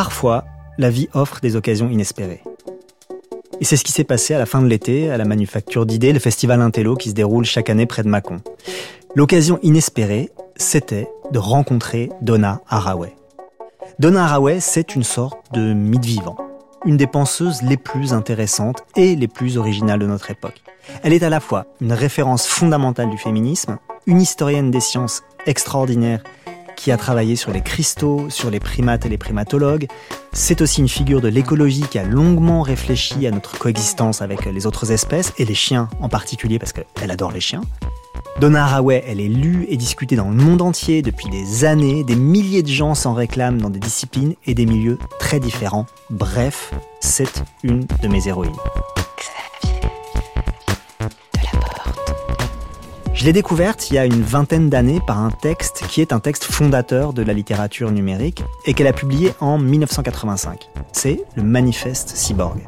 Parfois, la vie offre des occasions inespérées. Et c'est ce qui s'est passé à la fin de l'été à la Manufacture d'idées, le festival Intello qui se déroule chaque année près de Mâcon. L'occasion inespérée, c'était de rencontrer Donna Haraway. Donna Haraway, c'est une sorte de mythe vivant, une des penseuses les plus intéressantes et les plus originales de notre époque. Elle est à la fois une référence fondamentale du féminisme, une historienne des sciences extraordinaire qui a travaillé sur les cristaux, sur les primates et les primatologues. C'est aussi une figure de l'écologie qui a longuement réfléchi à notre coexistence avec les autres espèces, et les chiens en particulier, parce qu'elle adore les chiens. Donna Haraway, elle est lue et discutée dans le monde entier depuis des années. Des milliers de gens s'en réclament dans des disciplines et des milieux très différents. Bref, c'est une de mes héroïnes. Je l'ai découverte il y a une vingtaine d'années par un texte qui est un texte fondateur de la littérature numérique et qu'elle a publié en 1985. C'est le Manifeste Cyborg.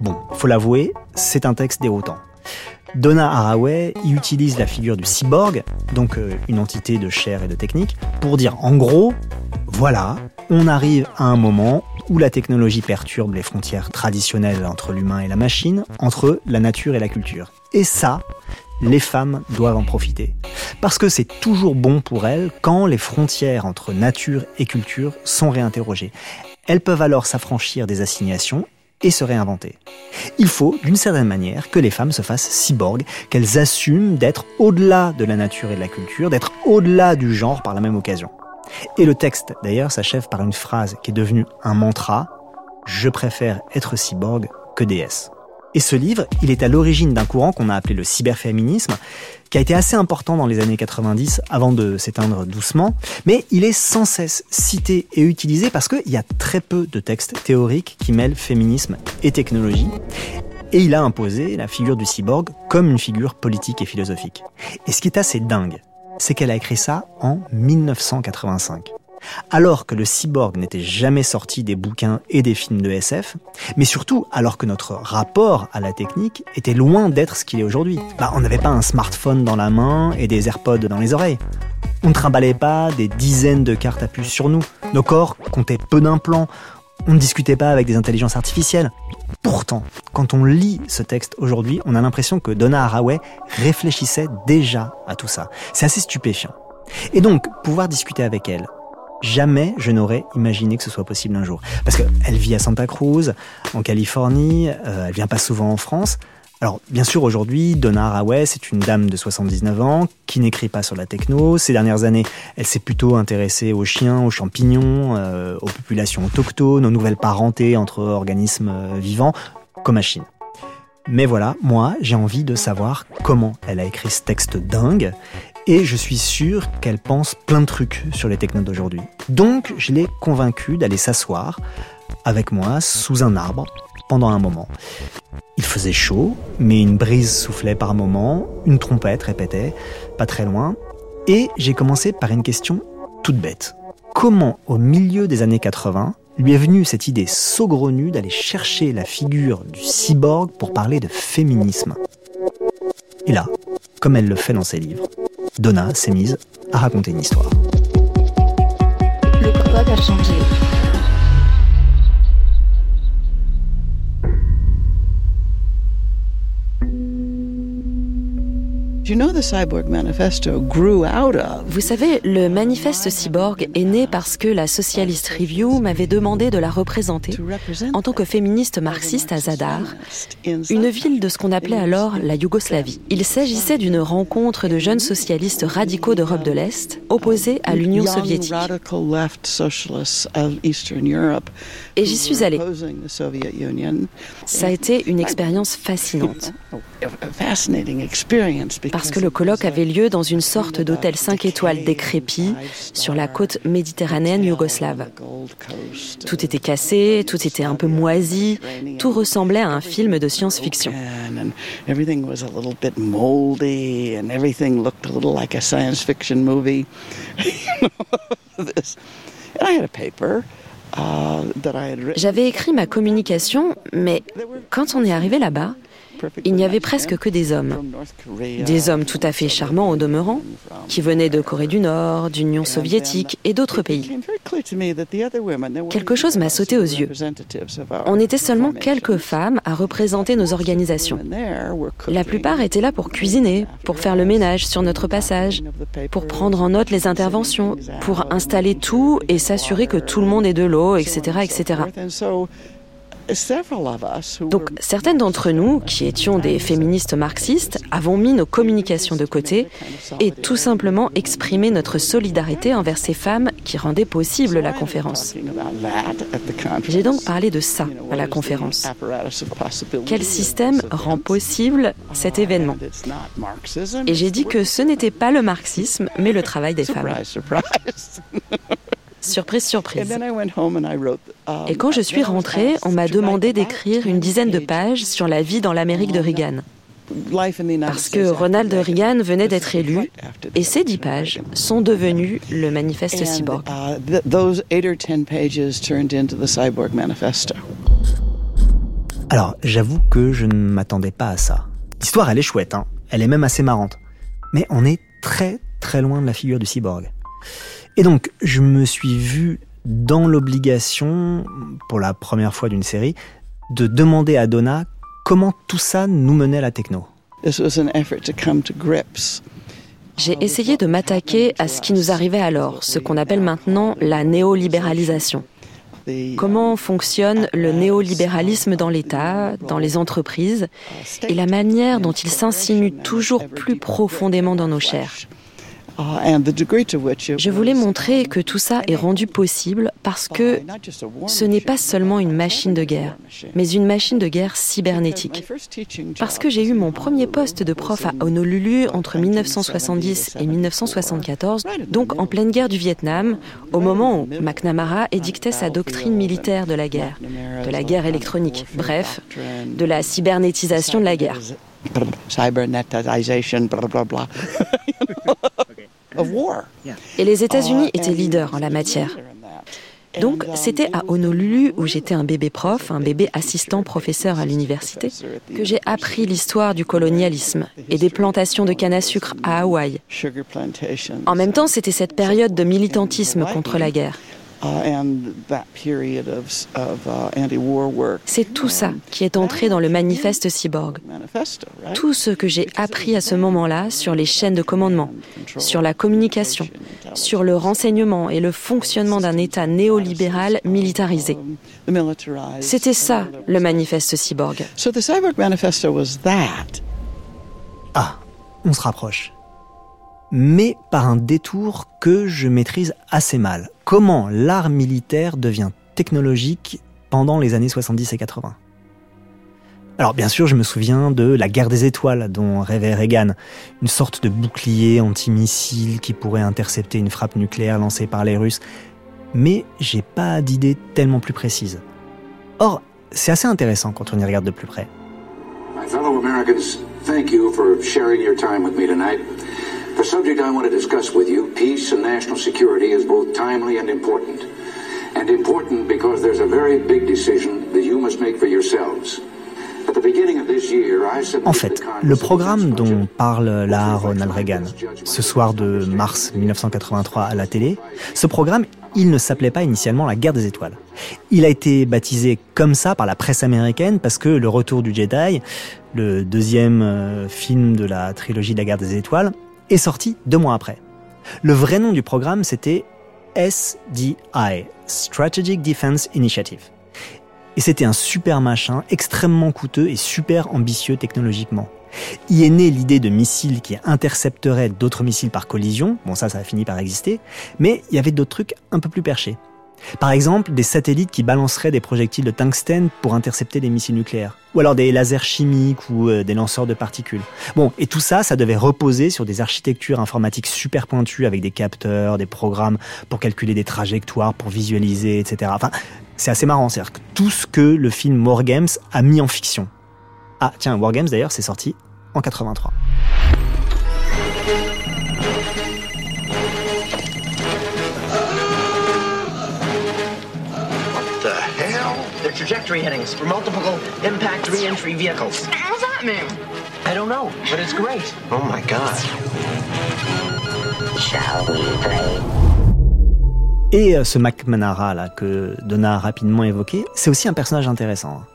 Bon, faut l'avouer, c'est un texte déroutant. Donna Haraway y utilise la figure du cyborg, donc euh, une entité de chair et de technique, pour dire en gros, voilà, on arrive à un moment où la technologie perturbe les frontières traditionnelles entre l'humain et la machine, entre la nature et la culture. Et ça, les femmes doivent en profiter. Parce que c'est toujours bon pour elles quand les frontières entre nature et culture sont réinterrogées. Elles peuvent alors s'affranchir des assignations et se réinventer. Il faut, d'une certaine manière, que les femmes se fassent cyborgs, qu'elles assument d'être au-delà de la nature et de la culture, d'être au-delà du genre par la même occasion. Et le texte, d'ailleurs, s'achève par une phrase qui est devenue un mantra. Je préfère être cyborg que déesse. Et ce livre, il est à l'origine d'un courant qu'on a appelé le cyberféminisme, qui a été assez important dans les années 90 avant de s'éteindre doucement, mais il est sans cesse cité et utilisé parce qu'il y a très peu de textes théoriques qui mêlent féminisme et technologie. Et il a imposé la figure du cyborg comme une figure politique et philosophique. Et ce qui est assez dingue, c'est qu'elle a écrit ça en 1985 alors que le cyborg n'était jamais sorti des bouquins et des films de SF, mais surtout alors que notre rapport à la technique était loin d'être ce qu'il est aujourd'hui. Bah, on n'avait pas un smartphone dans la main et des AirPods dans les oreilles. On ne trimballait pas des dizaines de cartes à puce sur nous. Nos corps comptaient peu d'implants. On ne discutait pas avec des intelligences artificielles. Pourtant, quand on lit ce texte aujourd'hui, on a l'impression que Donna Haraway réfléchissait déjà à tout ça. C'est assez stupéfiant. Et donc, pouvoir discuter avec elle, Jamais je n'aurais imaginé que ce soit possible un jour. Parce qu'elle vit à Santa Cruz, en Californie, euh, elle vient pas souvent en France. Alors, bien sûr, aujourd'hui, Donna Haraway, c'est une dame de 79 ans qui n'écrit pas sur la techno. Ces dernières années, elle s'est plutôt intéressée aux chiens, aux champignons, euh, aux populations autochtones, aux nouvelles parentés entre organismes euh, vivants, comme à Chine. Mais voilà, moi, j'ai envie de savoir comment elle a écrit ce texte dingue et je suis sûr qu'elle pense plein de trucs sur les technos d'aujourd'hui. Donc, je l'ai convaincue d'aller s'asseoir avec moi sous un arbre pendant un moment. Il faisait chaud, mais une brise soufflait par moments, une trompette répétait, pas très loin, et j'ai commencé par une question toute bête. Comment, au milieu des années 80, lui est venue cette idée saugrenue d'aller chercher la figure du cyborg pour parler de féminisme? Et là, comme elle le fait dans ses livres, Donna s'est mise à raconter une histoire. Le code a changé. Vous savez, le manifeste cyborg est né parce que la Socialist Review m'avait demandé de la représenter en tant que féministe marxiste à Zadar, une ville de ce qu'on appelait alors la Yougoslavie. Il s'agissait d'une rencontre de jeunes socialistes radicaux d'Europe de l'Est opposés à l'Union soviétique. Et j'y suis allée. Ça a été une expérience fascinante. Parce que le colloque avait lieu dans une sorte d'hôtel 5 étoiles décrépit sur la côte méditerranéenne yougoslave. Tout était cassé, tout était un peu moisi, tout ressemblait à un film de science-fiction. J'avais écrit ma communication, mais quand on est arrivé là-bas, il n'y avait presque que des hommes. Des hommes tout à fait charmants au demeurant, qui venaient de Corée du Nord, d'Union soviétique et d'autres pays. Quelque chose m'a sauté aux yeux. On était seulement quelques femmes à représenter nos organisations. La plupart étaient là pour cuisiner, pour faire le ménage sur notre passage, pour prendre en note les interventions, pour installer tout et s'assurer que tout le monde ait de l'eau, etc., etc. Donc certaines d'entre nous, qui étions des féministes marxistes, avons mis nos communications de côté et tout simplement exprimé notre solidarité envers ces femmes qui rendaient possible la conférence. J'ai donc parlé de ça à la conférence. Quel système rend possible cet événement? Et j'ai dit que ce n'était pas le marxisme, mais le travail des femmes. Surprise, surprise. Um, Et quand je suis rentrée, on m'a demandé d'écrire une dizaine de pages sur la vie dans l'Amérique de Reagan. Parce que Ronald Reagan venait d'être élu, et ces dix pages sont devenues le manifeste cyborg. Alors, j'avoue que je ne m'attendais pas à ça. L'histoire, elle est chouette, hein. elle est même assez marrante. Mais on est très très loin de la figure du cyborg. Et donc, je me suis vu dans l'obligation, pour la première fois d'une série, de demander à Donna comment tout ça nous menait à la techno. J'ai essayé de m'attaquer à ce qui nous arrivait alors, ce qu'on appelle maintenant la néolibéralisation. Comment fonctionne le néolibéralisme dans l'État, dans les entreprises, et la manière dont il s'insinue toujours plus profondément dans nos chairs. Je voulais montrer que tout ça est rendu possible parce que ce n'est pas seulement une machine de guerre, mais une machine de guerre cybernétique. Parce que j'ai eu mon premier poste de prof à Honolulu entre 1970 et 1974, donc en pleine guerre du Vietnam, au moment où McNamara édictait sa doctrine militaire de la guerre, de la guerre électronique, bref, de la cybernétisation de la guerre. Et les États-Unis étaient leaders en la matière. Donc, c'était à Honolulu, où j'étais un bébé prof, un bébé assistant professeur à l'université, que j'ai appris l'histoire du colonialisme et des plantations de canne à sucre à Hawaï. En même temps, c'était cette période de militantisme contre la guerre. C'est tout ça qui est entré dans le manifeste cyborg. Tout ce que j'ai appris à ce moment-là sur les chaînes de commandement, sur la communication, sur le renseignement et le fonctionnement d'un État néolibéral militarisé. C'était ça, le manifeste cyborg. Ah, on se rapproche mais par un détour que je maîtrise assez mal. Comment l'art militaire devient technologique pendant les années 70 et 80 alors bien sûr, je me souviens de la guerre des étoiles dont rêvait Reagan, une sorte de bouclier antimissile qui pourrait intercepter une frappe nucléaire lancée par les Russes, mais j'ai pas d'idée tellement plus précise. Or, c'est assez intéressant quand on y regarde de plus près. The subject I want to discuss with you, peace and national security, is both timely and important. And important because there's a very big decision that you must make for yourselves. En fait, le programme dont parle là Ronald Reagan, ce soir de mars 1983 à la télé, ce programme, il ne s'appelait pas initialement la guerre des étoiles. Il a été baptisé comme ça par la presse américaine parce que Le Retour du Jedi, le deuxième euh, film de la trilogie de la guerre des étoiles, est sorti deux mois après. Le vrai nom du programme, c'était SDI, Strategic Defense Initiative. Et c'était un super machin, extrêmement coûteux et super ambitieux technologiquement. Y est née l'idée de missiles qui intercepteraient d'autres missiles par collision, bon ça ça a fini par exister, mais il y avait d'autres trucs un peu plus perchés. Par exemple, des satellites qui balanceraient des projectiles de tungstène pour intercepter des missiles nucléaires. Ou alors des lasers chimiques ou euh, des lanceurs de particules. Bon, et tout ça, ça devait reposer sur des architectures informatiques super pointues avec des capteurs, des programmes pour calculer des trajectoires, pour visualiser, etc. Enfin, c'est assez marrant, c'est-à-dire que tout ce que le film Wargames a mis en fiction. Ah, tiens, Wargames d'ailleurs, c'est sorti en 83. Trajectory headings for multiple impact re-entry vehicles. I don't know, but it's great. Oh my god. Shall we play? Et euh, ce Mac Manara là que Donna a rapidement évoqué, c'est aussi un personnage intéressant, hein,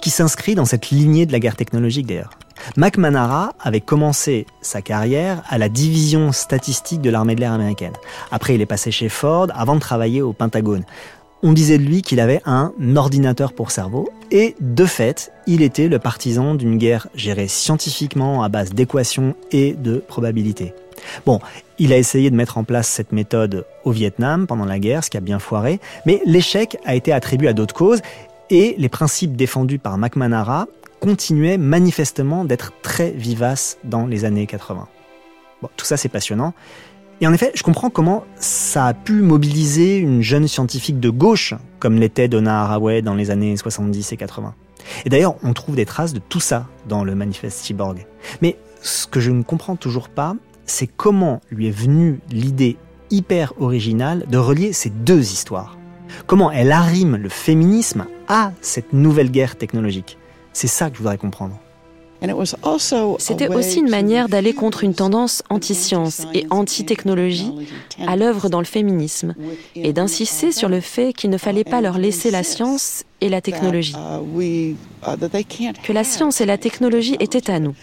qui s'inscrit dans cette lignée de la guerre technologique d'ailleurs. Mac Manara avait commencé sa carrière à la division statistique de l'armée de l'air américaine. Après, il est passé chez Ford avant de travailler au Pentagone. On disait de lui qu'il avait un ordinateur pour cerveau, et de fait, il était le partisan d'une guerre gérée scientifiquement à base d'équations et de probabilités. Bon, il a essayé de mettre en place cette méthode au Vietnam pendant la guerre, ce qui a bien foiré, mais l'échec a été attribué à d'autres causes, et les principes défendus par McManara continuaient manifestement d'être très vivaces dans les années 80. Bon, tout ça c'est passionnant, et en effet, je comprends comment ça a pu mobiliser une jeune scientifique de gauche, comme l'était Donna Haraway dans les années 70 et 80. Et d'ailleurs, on trouve des traces de tout ça dans le manifeste Cyborg. Mais ce que je ne comprends toujours pas, c'est comment lui est venue l'idée hyper originale de relier ces deux histoires. Comment elle arrime le féminisme à cette nouvelle guerre technologique. C'est ça que je voudrais comprendre. C'était aussi une manière d'aller contre une tendance anti-science et anti-technologie à l'œuvre dans le féminisme et d'insister sur le fait qu'il ne fallait pas leur laisser la science et la technologie. Uh, uh, que la science et la technologie étaient à nous.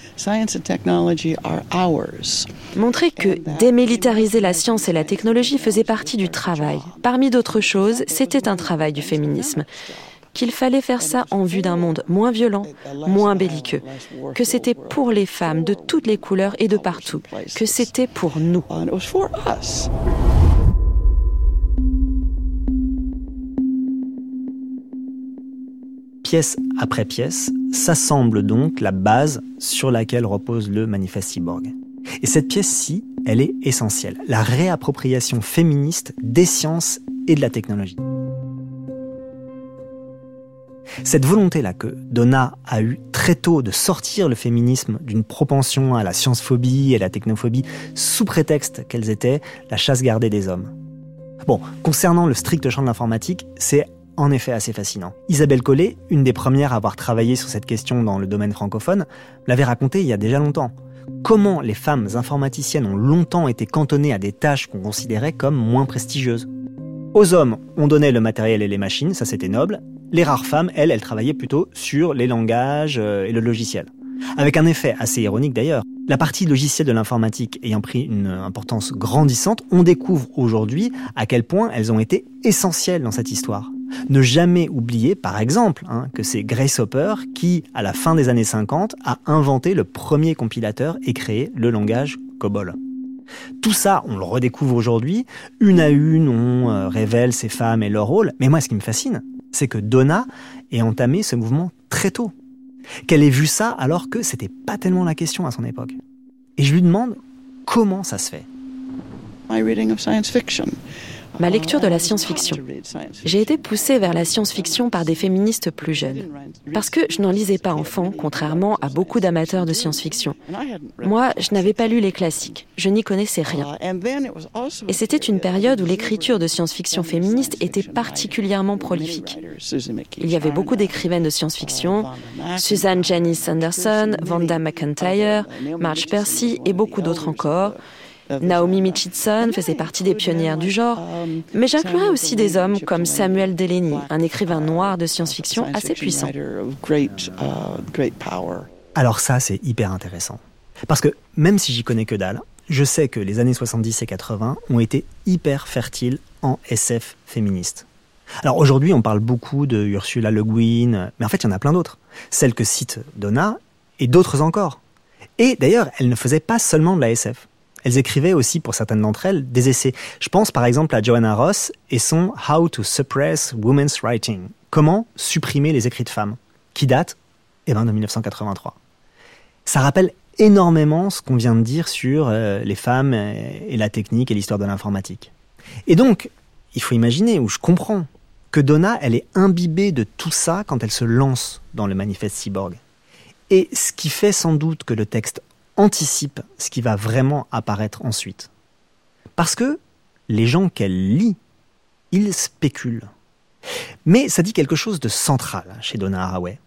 Montrer que démilitariser la science et la technologie faisait partie du travail. Parmi d'autres choses, c'était un travail du féminisme qu'il fallait faire ça en vue d'un monde moins violent, moins belliqueux, que c'était pour les femmes de toutes les couleurs et de partout, que c'était pour nous. Pièce après pièce, s'assemble donc la base sur laquelle repose le manifeste cyborg. Et cette pièce-ci, elle est essentielle, la réappropriation féministe des sciences et de la technologie. Cette volonté-là que Donna a eue très tôt de sortir le féminisme d'une propension à la science-phobie et la technophobie sous prétexte qu'elles étaient la chasse gardée des hommes. Bon, concernant le strict champ de l'informatique, c'est en effet assez fascinant. Isabelle Collet, une des premières à avoir travaillé sur cette question dans le domaine francophone, l'avait raconté il y a déjà longtemps. Comment les femmes informaticiennes ont longtemps été cantonnées à des tâches qu'on considérait comme moins prestigieuses. Aux hommes, on donnait le matériel et les machines, ça c'était noble, les rares femmes, elles, elles travaillaient plutôt sur les langages euh, et le logiciel. Avec un effet assez ironique d'ailleurs. La partie logicielle de l'informatique ayant pris une importance grandissante, on découvre aujourd'hui à quel point elles ont été essentielles dans cette histoire. Ne jamais oublier, par exemple, hein, que c'est Grace Hopper qui, à la fin des années 50, a inventé le premier compilateur et créé le langage COBOL. Tout ça, on le redécouvre aujourd'hui. Une à une, on euh, révèle ces femmes et leur rôle. Mais moi, ce qui me fascine, c'est que Donna ait entamé ce mouvement très tôt. Qu'elle ait vu ça alors que c'était pas tellement la question à son époque. Et je lui demande comment ça se fait. Ma lecture de la science-fiction. J'ai été poussée vers la science-fiction par des féministes plus jeunes. Parce que je n'en lisais pas enfant, contrairement à beaucoup d'amateurs de science-fiction. Moi, je n'avais pas lu les classiques. Je n'y connaissais rien. Et c'était une période où l'écriture de science-fiction féministe était particulièrement prolifique. Il y avait beaucoup d'écrivaines de science-fiction, Suzanne Janice Anderson, Vanda McIntyre, Marge Percy et beaucoup d'autres encore. Naomi Mitchison faisait partie des pionnières du genre, mais j'inclurais aussi des hommes comme Samuel Delany, un écrivain noir de science-fiction assez puissant. Alors ça, c'est hyper intéressant. Parce que même si j'y connais que dalle, je sais que les années 70 et 80 ont été hyper fertiles en SF féministe. Alors aujourd'hui, on parle beaucoup de Ursula Le Guin, mais en fait, il y en a plein d'autres. Celle que cite Donna et d'autres encore. Et d'ailleurs, elle ne faisait pas seulement de la SF. Elles écrivaient aussi, pour certaines d'entre elles, des essais. Je pense par exemple à Joanna Ross et son How to Suppress Women's Writing. Comment supprimer les écrits de femmes, qui date? Eh ben, de 1983. Ça rappelle énormément ce qu'on vient de dire sur euh, les femmes et la technique et l'histoire de l'informatique. Et donc, il faut imaginer, ou je comprends, que Donna, elle est imbibée de tout ça quand elle se lance dans le manifeste cyborg. Et ce qui fait sans doute que le texte anticipe ce qui va vraiment apparaître ensuite. Parce que les gens qu'elle lit, ils spéculent. Mais ça dit quelque chose de central chez Donna Haraway.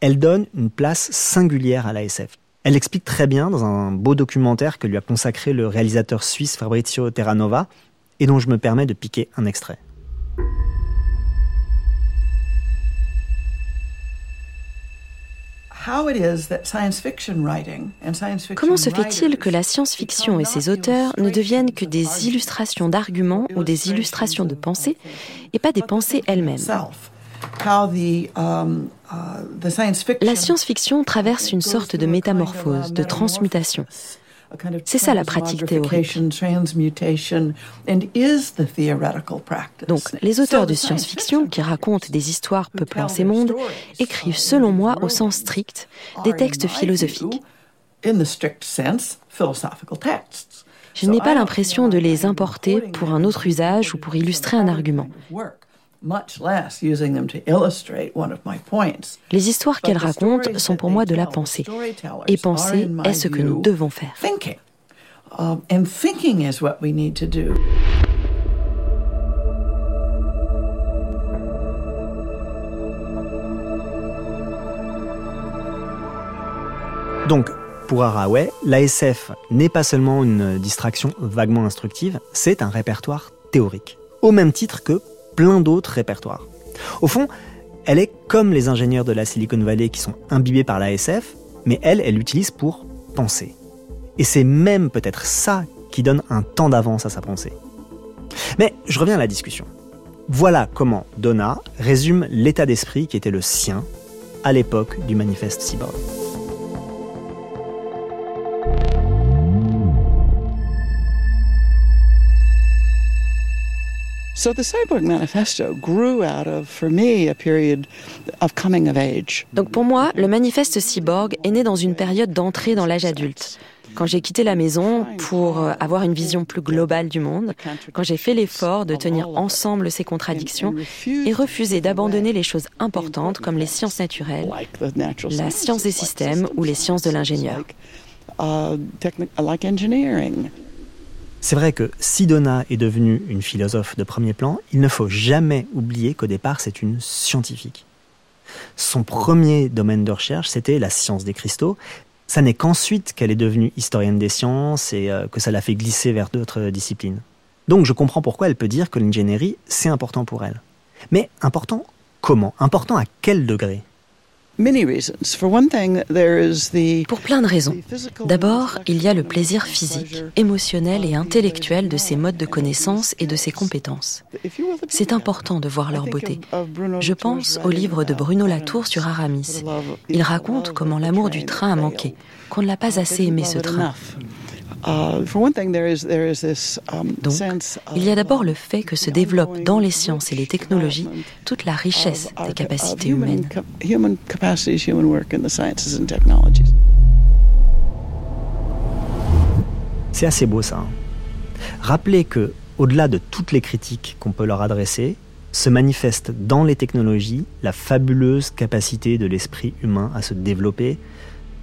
elle donne une place singulière à l'ASF. Elle explique très bien dans un beau documentaire que lui a consacré le réalisateur suisse Fabrizio Terranova et dont je me permets de piquer un extrait. Comment se fait-il que la science-fiction et ses auteurs ne deviennent que des illustrations d'arguments ou des illustrations de pensées et pas des pensées elles-mêmes. um, uh, La science-fiction traverse une sorte de métamorphose, de transmutation. C'est ça la pratique théorique. Donc, les auteurs de science-fiction qui racontent des histoires peuplant ces mondes écrivent, selon moi, au sens strict, des textes philosophiques. Je n'ai pas l'impression de les importer pour un autre usage ou pour illustrer un argument. Les histoires qu'elle raconte sont pour moi de la pensée. Et penser est ce que nous devons faire. Donc, pour Haraway, l'ASF n'est pas seulement une distraction vaguement instructive, c'est un répertoire théorique. Au même titre que plein d'autres répertoires. Au fond, elle est comme les ingénieurs de la Silicon Valley qui sont imbibés par la SF, mais elle, elle l'utilise pour penser. Et c'est même peut-être ça qui donne un temps d'avance à sa pensée. Mais je reviens à la discussion. Voilà comment Donna résume l'état d'esprit qui était le sien à l'époque du manifeste cyborg. Donc pour moi, le manifeste cyborg est né dans une période d'entrée dans l'âge adulte. Quand j'ai quitté la maison pour euh, avoir une vision plus globale du monde, quand j'ai fait l'effort de tenir ensemble ces contradictions et refuser d'abandonner les choses importantes comme les sciences naturelles, la science des systèmes ou les sciences de l'ingénieur. C'est vrai que si Donna est devenue une philosophe de premier plan, il ne faut jamais oublier qu'au départ c'est une scientifique. Son premier domaine de recherche, c'était la science des cristaux. Ça n'est qu'ensuite qu'elle est devenue historienne des sciences et euh, que ça l'a fait glisser vers d'autres disciplines. Donc je comprends pourquoi elle peut dire que l'ingénierie, c'est important pour elle. Mais important comment? Important à quel degré? Pour plein de raisons. D'abord, il y a le plaisir physique, émotionnel et intellectuel de ces modes de connaissance et de ces compétences. C'est important de voir leur beauté. Je pense au livre de Bruno Latour sur Aramis. Il raconte comment l'amour du train a manqué, qu'on ne l'a pas assez aimé ce train. Donc, il y a d'abord le fait que se développe dans les sciences et les technologies toute la richesse des capacités humaines. C'est assez beau ça. Hein. Rappelez que, au-delà de toutes les critiques qu'on peut leur adresser, se manifeste dans les technologies la fabuleuse capacité de l'esprit humain à se développer,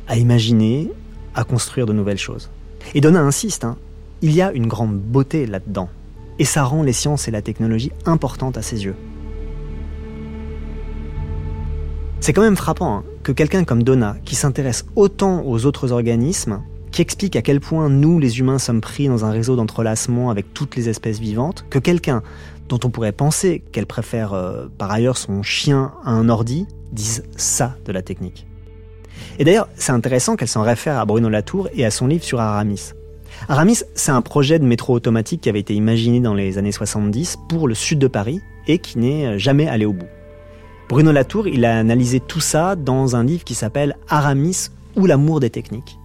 à imaginer, à construire de nouvelles choses. Et Donna insiste, hein, il y a une grande beauté là-dedans. Et ça rend les sciences et la technologie importantes à ses yeux. C'est quand même frappant hein, que quelqu'un comme Donna, qui s'intéresse autant aux autres organismes, qui explique à quel point nous, les humains, sommes pris dans un réseau d'entrelacement avec toutes les espèces vivantes, que quelqu'un dont on pourrait penser qu'elle préfère euh, par ailleurs son chien à un ordi, dise ça de la technique. Et d'ailleurs, c'est intéressant qu'elle s'en réfère à Bruno Latour et à son livre sur Aramis. Aramis, c'est un projet de métro automatique qui avait été imaginé dans les années 70 pour le sud de Paris et qui n'est jamais allé au bout. Bruno Latour, il a analysé tout ça dans un livre qui s'appelle Aramis ou l'amour des techniques.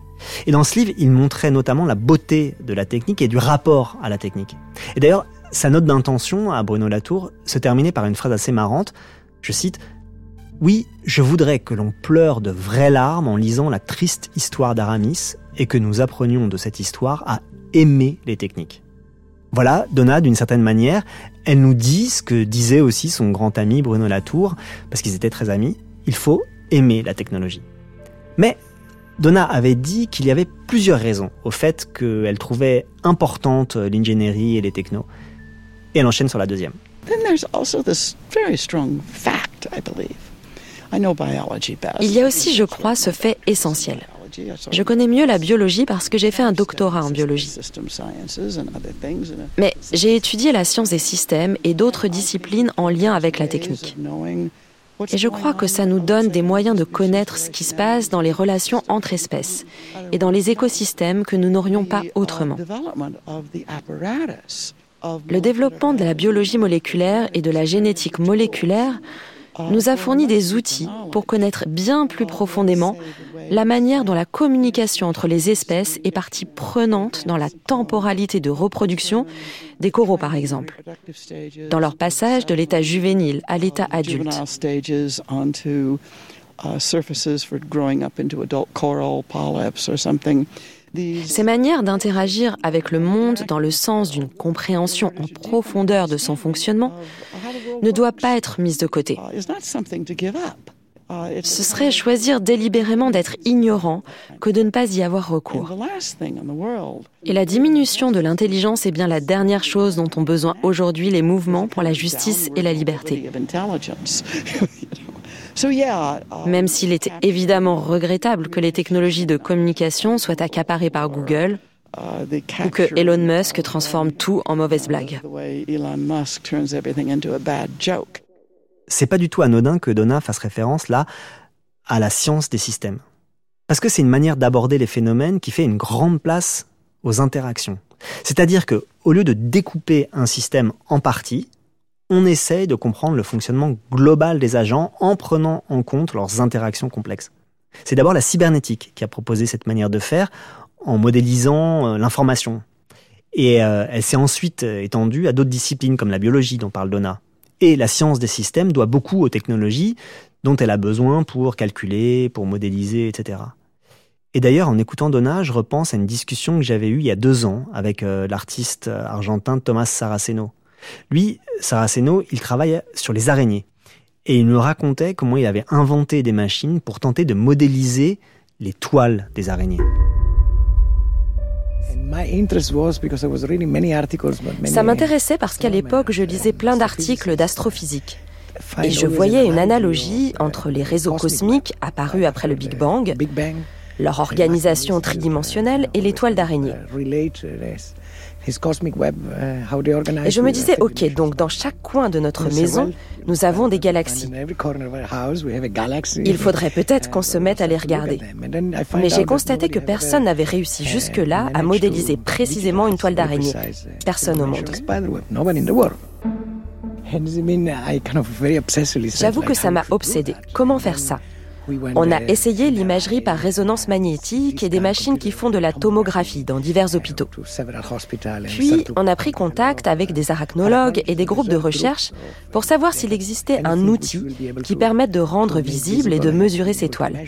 Et dans ce livre, il montrait notamment la beauté de la technique et du rapport à la technique. Et d'ailleurs, sa note d'intention à Bruno Latour se terminait par une phrase assez marrante. Je cite oui, je voudrais que l'on pleure de vraies larmes en lisant la triste histoire d'Aramis et que nous apprenions de cette histoire à aimer les techniques. Voilà, Donna, d'une certaine manière, elle nous dit ce que disait aussi son grand ami Bruno Latour, parce qu'ils étaient très amis, il faut aimer la technologie. Mais Donna avait dit qu'il y avait plusieurs raisons au fait qu'elle trouvait importante l'ingénierie et les technos. Et elle enchaîne sur la deuxième. Then there's also this very strong fact, I believe, Il y a aussi, je crois, ce fait essentiel. Je connais mieux la biologie parce que j'ai fait un doctorat en biologie. Mais j'ai étudié la science des systèmes et d'autres disciplines en lien avec la technique. Et je crois que ça nous donne des moyens de connaître ce qui se passe dans les relations entre espèces et dans les écosystèmes que nous n'aurions pas autrement. Le développement de la biologie moléculaire et de la génétique moléculaire nous a fourni des outils pour connaître bien plus profondément la manière dont la communication entre les espèces est partie prenante dans la temporalité de reproduction des coraux, par exemple, dans leur passage de l'état juvénile à l'état adulte. Ces manières d'interagir avec le monde dans le sens d'une compréhension en profondeur de son fonctionnement ne doivent pas être mises de côté. Ce serait choisir délibérément d'être ignorant que de ne pas y avoir recours. Et la diminution de l'intelligence est bien la dernière chose dont ont besoin aujourd'hui les mouvements pour la justice et la liberté. Même s'il est évidemment regrettable que les technologies de communication soient accaparées par Google, ou que Elon Musk transforme tout en mauvaise blague. C'est pas du tout anodin que Donna fasse référence là à la science des systèmes. Parce que c'est une manière d'aborder les phénomènes qui fait une grande place aux interactions. C'est-à-dire que, au lieu de découper un système en parties, on essaye de comprendre le fonctionnement global des agents en prenant en compte leurs interactions complexes. C'est d'abord la cybernétique qui a proposé cette manière de faire en modélisant euh, l'information. Et euh, elle s'est ensuite euh, étendue à d'autres disciplines comme la biologie dont parle Donna. Et la science des systèmes doit beaucoup aux technologies dont elle a besoin pour calculer, pour modéliser, etc. Et d'ailleurs, en écoutant Donna, je repense à une discussion que j'avais eue il y a deux ans avec l'artiste argentin Thomas Saraceno. Lui, Saraceno, il travaille sur les araignées. Et il me racontait comment il avait inventé des machines pour tenter de modéliser les toiles des araignées. Ça m'intéressait parce qu'à l'époque, je lisais plein d'articles d'astrophysique. Et je voyais une analogie entre les réseaux cosmiques apparus après le Big Bang, leur organisation tridimensionnelle et l'étoile d'araignée. Uh, et je me disais, ok, donc dans chaque coin de notre maison, nous avons des galaxies. Il faudrait peut-être qu'on se mette à les regarder. Mais j'ai constaté que personne n'avait réussi jusque-là à modéliser précisément une toile d'araignée. Personne au monde. J'avoue que ça m'a obsédé. Comment faire ça? On a essayé l'imagerie par résonance magnétique et des machines qui font de la tomographie dans divers hôpitaux. Puis, on a pris contact avec des arachnologues et des groupes de recherche pour savoir s'il existait un outil qui permette de rendre visible et de mesurer ces toiles.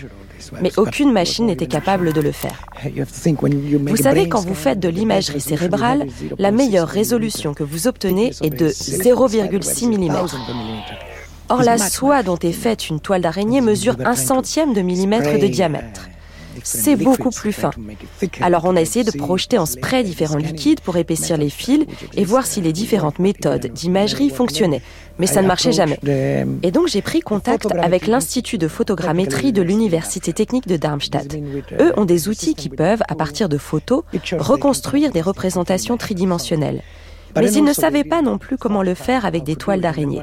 Mais aucune machine n'était capable de le faire. Vous savez, quand vous faites de l'imagerie cérébrale, la meilleure résolution que vous obtenez est de 0,6 mm. Or, la soie dont est faite une toile d'araignée mesure un centième de millimètre de diamètre. C'est beaucoup plus fin. Alors on a essayé de projeter en spray différents liquides pour épaissir les fils et voir si les différentes méthodes d'imagerie fonctionnaient. Mais ça ne marchait jamais. Et donc j'ai pris contact avec l'Institut de photogrammétrie de l'Université technique de Darmstadt. Eux ont des outils qui peuvent, à partir de photos, reconstruire des représentations tridimensionnelles. Mais ils ne savaient pas non plus comment le faire avec des toiles d'araignée.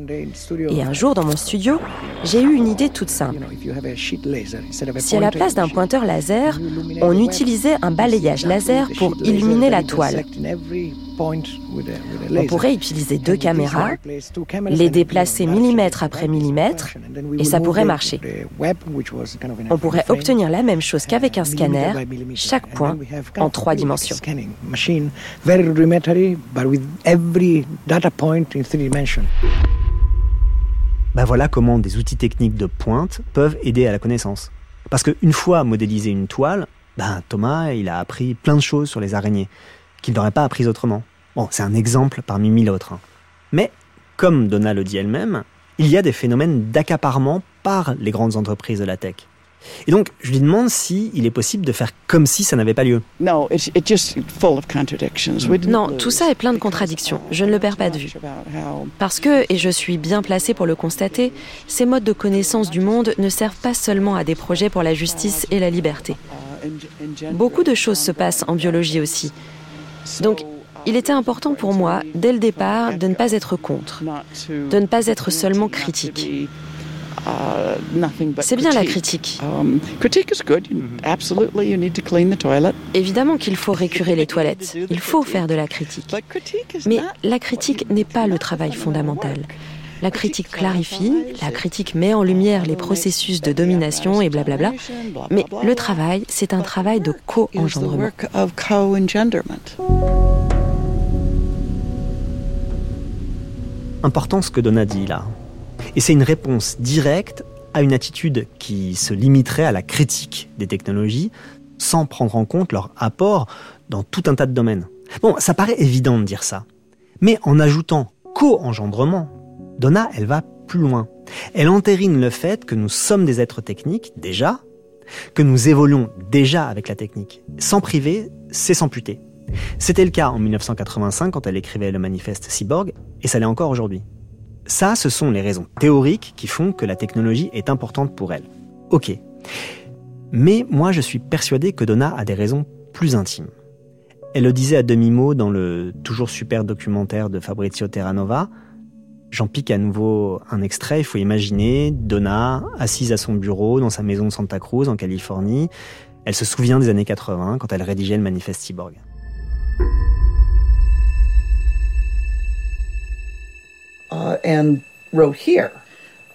Et un jour, dans mon studio, j'ai eu une idée toute simple. Si à la place d'un pointeur laser, on utilisait un balayage laser pour illuminer la toile, on pourrait utiliser deux caméras, les déplacer millimètre après millimètre, et ça pourrait marcher. On pourrait obtenir la même chose qu'avec un scanner, chaque point en trois dimensions. Ben voilà comment des outils techniques de pointe peuvent aider à la connaissance. Parce qu'une fois modélisé une toile, ben Thomas, il a appris plein de choses sur les araignées qu'il n'aurait pas apprises autrement. Bon, c'est un exemple parmi mille autres. Hein. Mais, comme Donna le dit elle-même, il y a des phénomènes d'accaparement par les grandes entreprises de la tech. Et donc, je lui demande si il est possible de faire comme si ça n'avait pas lieu. Non, tout ça est plein de contradictions. Je ne le perds pas de vue. Parce que, et je suis bien placé pour le constater, ces modes de connaissance du monde ne servent pas seulement à des projets pour la justice et la liberté. Beaucoup de choses se passent en biologie aussi. Donc, il était important pour moi, dès le départ, de ne pas être contre, de ne pas être seulement critique. C'est bien la critique. Évidemment qu'il faut récurer les toilettes. Il faut faire de la critique. Mais la critique n'est pas le travail fondamental. La critique clarifie, la critique met en lumière les processus de domination et blablabla. Mais le travail, c'est un travail de co-engendrement. Important ce que Donna dit là. Et c'est une réponse directe à une attitude qui se limiterait à la critique des technologies sans prendre en compte leur apport dans tout un tas de domaines. Bon, ça paraît évident de dire ça. Mais en ajoutant co-engendrement, Donna, elle va plus loin. Elle entérine le fait que nous sommes des êtres techniques, déjà, que nous évoluons déjà avec la technique. Sans priver, c'est s'amputer. C'était le cas en 1985 quand elle écrivait le manifeste Cyborg, et ça l'est encore aujourd'hui. Ça, ce sont les raisons théoriques qui font que la technologie est importante pour elle. Ok. Mais moi, je suis persuadé que Donna a des raisons plus intimes. Elle le disait à demi-mot dans le toujours super documentaire de Fabrizio Terranova. J'en pique à nouveau un extrait. Il faut imaginer Donna assise à son bureau dans sa maison de Santa Cruz en Californie. Elle se souvient des années 80 quand elle rédigeait le manifeste Cyborg. Uh, and wrote here.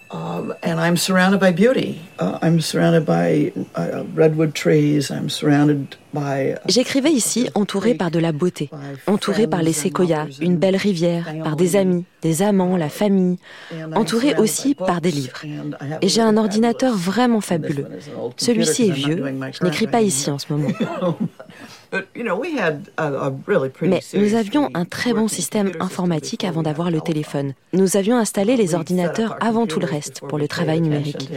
Um, and I'm surrounded by beauty. Uh, I'm surrounded by uh, redwood trees. I'm surrounded by. Uh, J'écrivais ici entouré par de la beauté, entouré par les séquoias, une belle rivière, par des amis, des amants, la famille, entouré aussi par des livres. Et j'ai un ordinateur vraiment fabuleux. Celui-ci est vieux. Je n'écris pas ici en ce moment. Mais nous avions un très bon système informatique avant d'avoir le téléphone. Nous avions installé les ordinateurs avant tout le reste pour le travail numérique.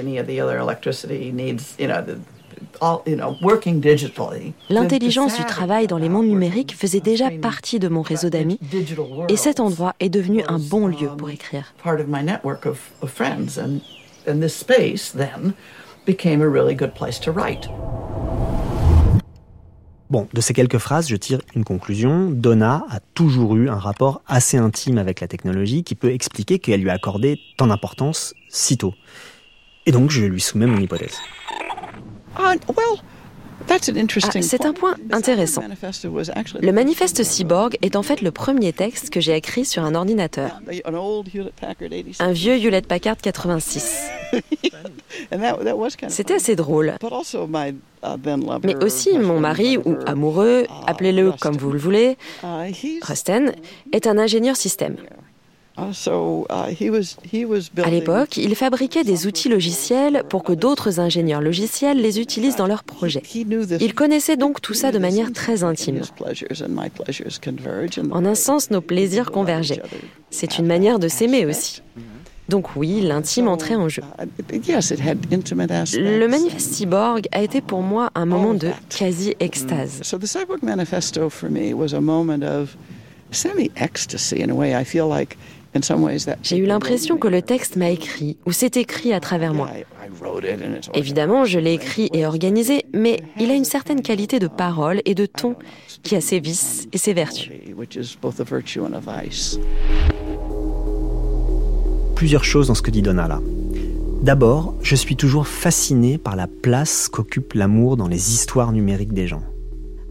L'intelligence du travail dans les mondes numériques faisait déjà partie de mon réseau d'amis et cet endroit est devenu un bon lieu pour écrire. Bon, de ces quelques phrases, je tire une conclusion. Donna a toujours eu un rapport assez intime avec la technologie qui peut expliquer qu'elle lui a accordé tant d'importance si tôt. Et donc, je lui soumets mon hypothèse. Ah, ah, c'est un point intéressant. Le manifeste Cyborg est en fait le premier texte que j'ai écrit sur un ordinateur. Un vieux Hewlett Packard 86. C'était assez drôle. Mais aussi mon mari ou amoureux, appelez-le comme vous le voulez, Rusten, est un ingénieur système. À l'époque, il fabriquait des outils logiciels pour que d'autres ingénieurs logiciels les utilisent dans leurs projets. Il connaissait donc tout ça de manière très intime. En un sens, nos plaisirs convergeaient. C'est une manière de s'aimer aussi. Donc oui, l'intime entrait en jeu. Le manifeste cyborg a été pour moi un moment de quasi-extase. semi-ecstasy j'ai eu l'impression que le texte m'a écrit, ou s'est écrit à travers moi. Évidemment, je l'ai écrit et organisé, mais il a une certaine qualité de parole et de ton qui a ses vices et ses vertus. Plusieurs choses dans ce que dit Donna là. D'abord, je suis toujours fasciné par la place qu'occupe l'amour dans les histoires numériques des gens.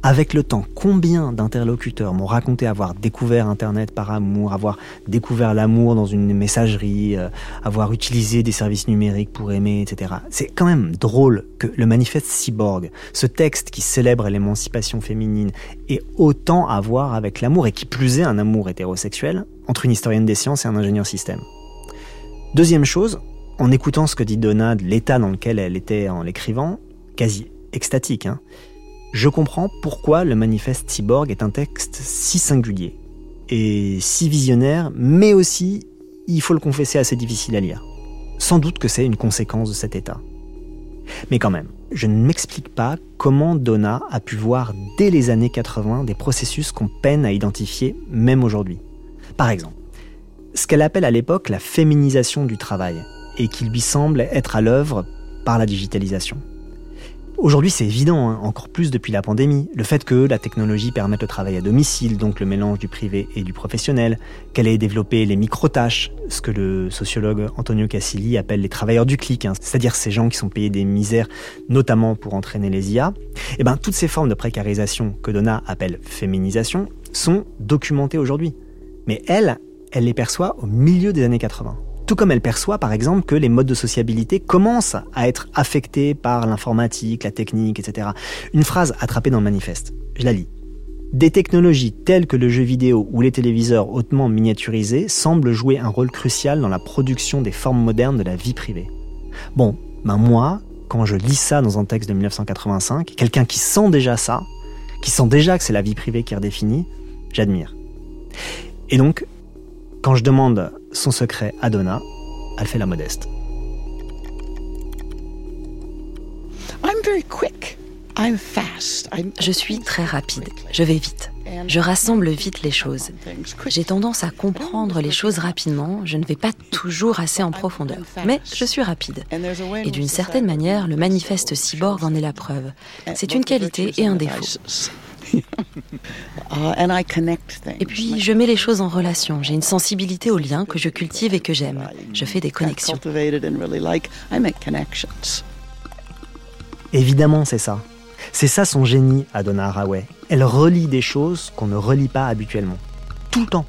Avec le temps, combien d'interlocuteurs m'ont raconté avoir découvert Internet par amour, avoir découvert l'amour dans une messagerie, euh, avoir utilisé des services numériques pour aimer, etc. C'est quand même drôle que le manifeste Cyborg, ce texte qui célèbre l'émancipation féminine, ait autant à voir avec l'amour, et qui plus est un amour hétérosexuel, entre une historienne des sciences et un ingénieur système. Deuxième chose, en écoutant ce que dit Donna l'état dans lequel elle était en l'écrivant, quasi extatique, hein, je comprends pourquoi le manifeste cyborg est un texte si singulier et si visionnaire, mais aussi, il faut le confesser, assez difficile à lire. Sans doute que c'est une conséquence de cet état. Mais quand même, je ne m'explique pas comment Donna a pu voir dès les années 80 des processus qu'on peine à identifier même aujourd'hui. Par exemple, ce qu'elle appelle à l'époque la féminisation du travail, et qui lui semble être à l'œuvre par la digitalisation. Aujourd'hui, c'est évident, hein, encore plus depuis la pandémie, le fait que la technologie permette le travail à domicile, donc le mélange du privé et du professionnel, qu'elle ait développé les micro-tâches, ce que le sociologue Antonio Casilli appelle les travailleurs du clic, hein, c'est-à-dire ces gens qui sont payés des misères, notamment pour entraîner les IA. Et eh ben, toutes ces formes de précarisation que Donna appelle féminisation sont documentées aujourd'hui. Mais elle, elle les perçoit au milieu des années 80. Tout comme elle perçoit par exemple que les modes de sociabilité commencent à être affectés par l'informatique, la technique, etc. Une phrase attrapée dans le manifeste. Je la lis. Des technologies telles que le jeu vidéo ou les téléviseurs hautement miniaturisés semblent jouer un rôle crucial dans la production des formes modernes de la vie privée. Bon, ben moi, quand je lis ça dans un texte de 1985, quelqu'un qui sent déjà ça, qui sent déjà que c'est la vie privée qui est redéfinie, j'admire. Et donc, quand je demande son secret à Donna, elle fait la modeste. Je suis très rapide, je vais vite. Je rassemble vite les choses. J'ai tendance à comprendre les choses rapidement, je ne vais pas toujours assez en profondeur, mais je suis rapide. Et d'une certaine manière, le manifeste cyborg en est la preuve. C'est une qualité et un défaut. Et puis, je mets les choses en relation. J'ai une sensibilité aux liens que je cultive et que j'aime. Je fais des connexions. Évidemment, c'est ça. C'est ça son génie à Donna Haraway. Elle relie des choses qu'on ne relie pas habituellement. Tout le temps.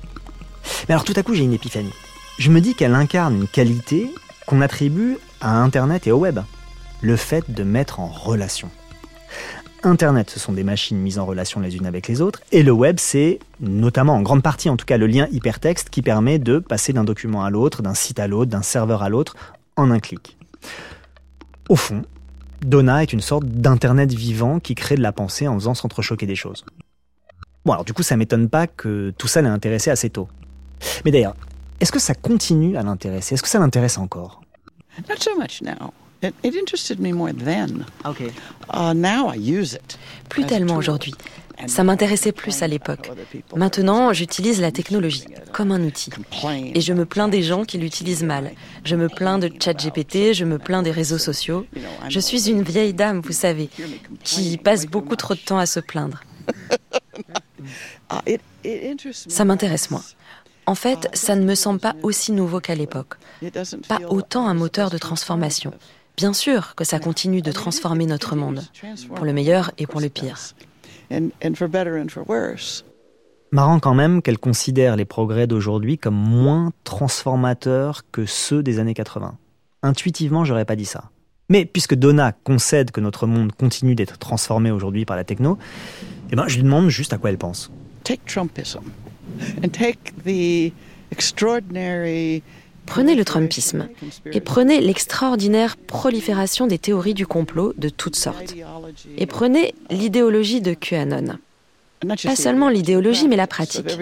Mais alors tout à coup, j'ai une épiphanie. Je me dis qu'elle incarne une qualité qu'on attribue à Internet et au web. Le fait de mettre en relation. Internet, ce sont des machines mises en relation les unes avec les autres, et le web, c'est notamment en grande partie en tout cas le lien hypertexte qui permet de passer d'un document à l'autre, d'un site à l'autre, d'un serveur à l'autre, en un clic. Au fond, Donna est une sorte d'internet vivant qui crée de la pensée en faisant s'entrechoquer des choses. Bon alors du coup ça m'étonne pas que tout ça l'ait intéressé assez tôt. Mais d'ailleurs, est-ce que ça continue à l'intéresser? Est-ce que ça l'intéresse encore? Not so much now. Plus tellement aujourd'hui. Ça m'intéressait plus à l'époque. Maintenant, j'utilise la technologie comme un outil. Et je me plains des gens qui l'utilisent mal. Je me plains de ChatGPT, je me plains des réseaux sociaux. Je suis une vieille dame, vous savez, qui passe beaucoup trop de temps à se plaindre. Ça m'intéresse moins. En fait, ça ne me semble pas aussi nouveau qu'à l'époque. Pas autant un moteur de transformation. Bien sûr que ça continue de transformer notre monde, pour le meilleur et pour le pire. Marrant quand même qu'elle considère les progrès d'aujourd'hui comme moins transformateurs que ceux des années 80. Intuitivement, j'aurais pas dit ça. Mais puisque Donna concède que notre monde continue d'être transformé aujourd'hui par la techno, eh ben, je lui demande juste à quoi elle pense. Take Trumpism and take the extraordinary Prenez le Trumpisme et prenez l'extraordinaire prolifération des théories du complot de toutes sortes. Et prenez l'idéologie de QAnon. Pas seulement l'idéologie, mais la pratique. Tout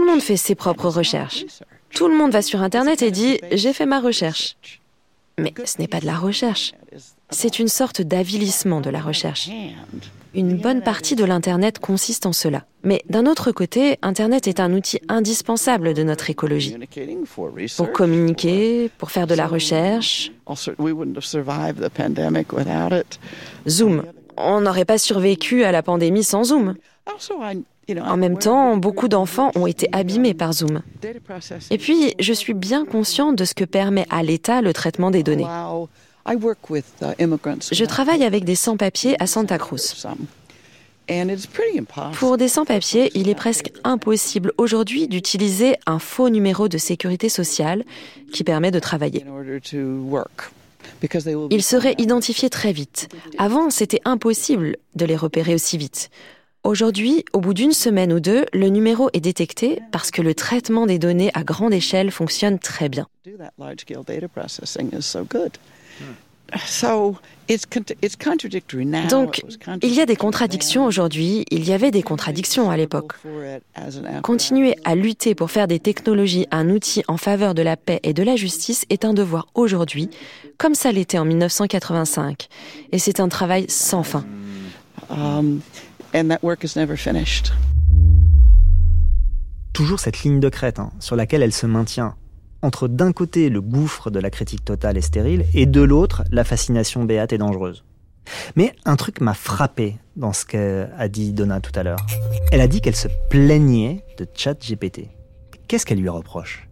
le monde fait ses propres recherches. Tout le monde va sur Internet et dit ⁇ J'ai fait ma recherche ⁇ Mais ce n'est pas de la recherche. C'est une sorte d'avilissement de la recherche. Une bonne partie de l'Internet consiste en cela. Mais d'un autre côté, Internet est un outil indispensable de notre écologie. Pour communiquer, pour faire de la recherche. Zoom. On n'aurait pas survécu à la pandémie sans Zoom. En même temps, beaucoup d'enfants ont été abîmés par Zoom. Et puis, je suis bien conscient de ce que permet à l'État le traitement des données. Je travaille avec des sans-papiers à Santa Cruz. Pour des sans-papiers, il est presque impossible aujourd'hui d'utiliser un faux numéro de sécurité sociale qui permet de travailler. Ils seraient identifiés très vite. Avant, c'était impossible de les repérer aussi vite. Aujourd'hui, au bout d'une semaine ou deux, le numéro est détecté parce que le traitement des données à grande échelle fonctionne très bien. Donc, il y a des contradictions aujourd'hui, il y avait des contradictions à l'époque. Continuer à lutter pour faire des technologies un outil en faveur de la paix et de la justice est un devoir aujourd'hui, comme ça l'était en 1985. Et c'est un travail sans fin. Um, Toujours cette ligne de crête hein, sur laquelle elle se maintient entre d'un côté le gouffre de la critique totale et stérile, et de l'autre la fascination béate et dangereuse. Mais un truc m'a frappé dans ce qu'a dit Donna tout à l'heure. Elle a dit qu'elle se plaignait de ChatGPT. Qu'est-ce qu'elle lui reproche?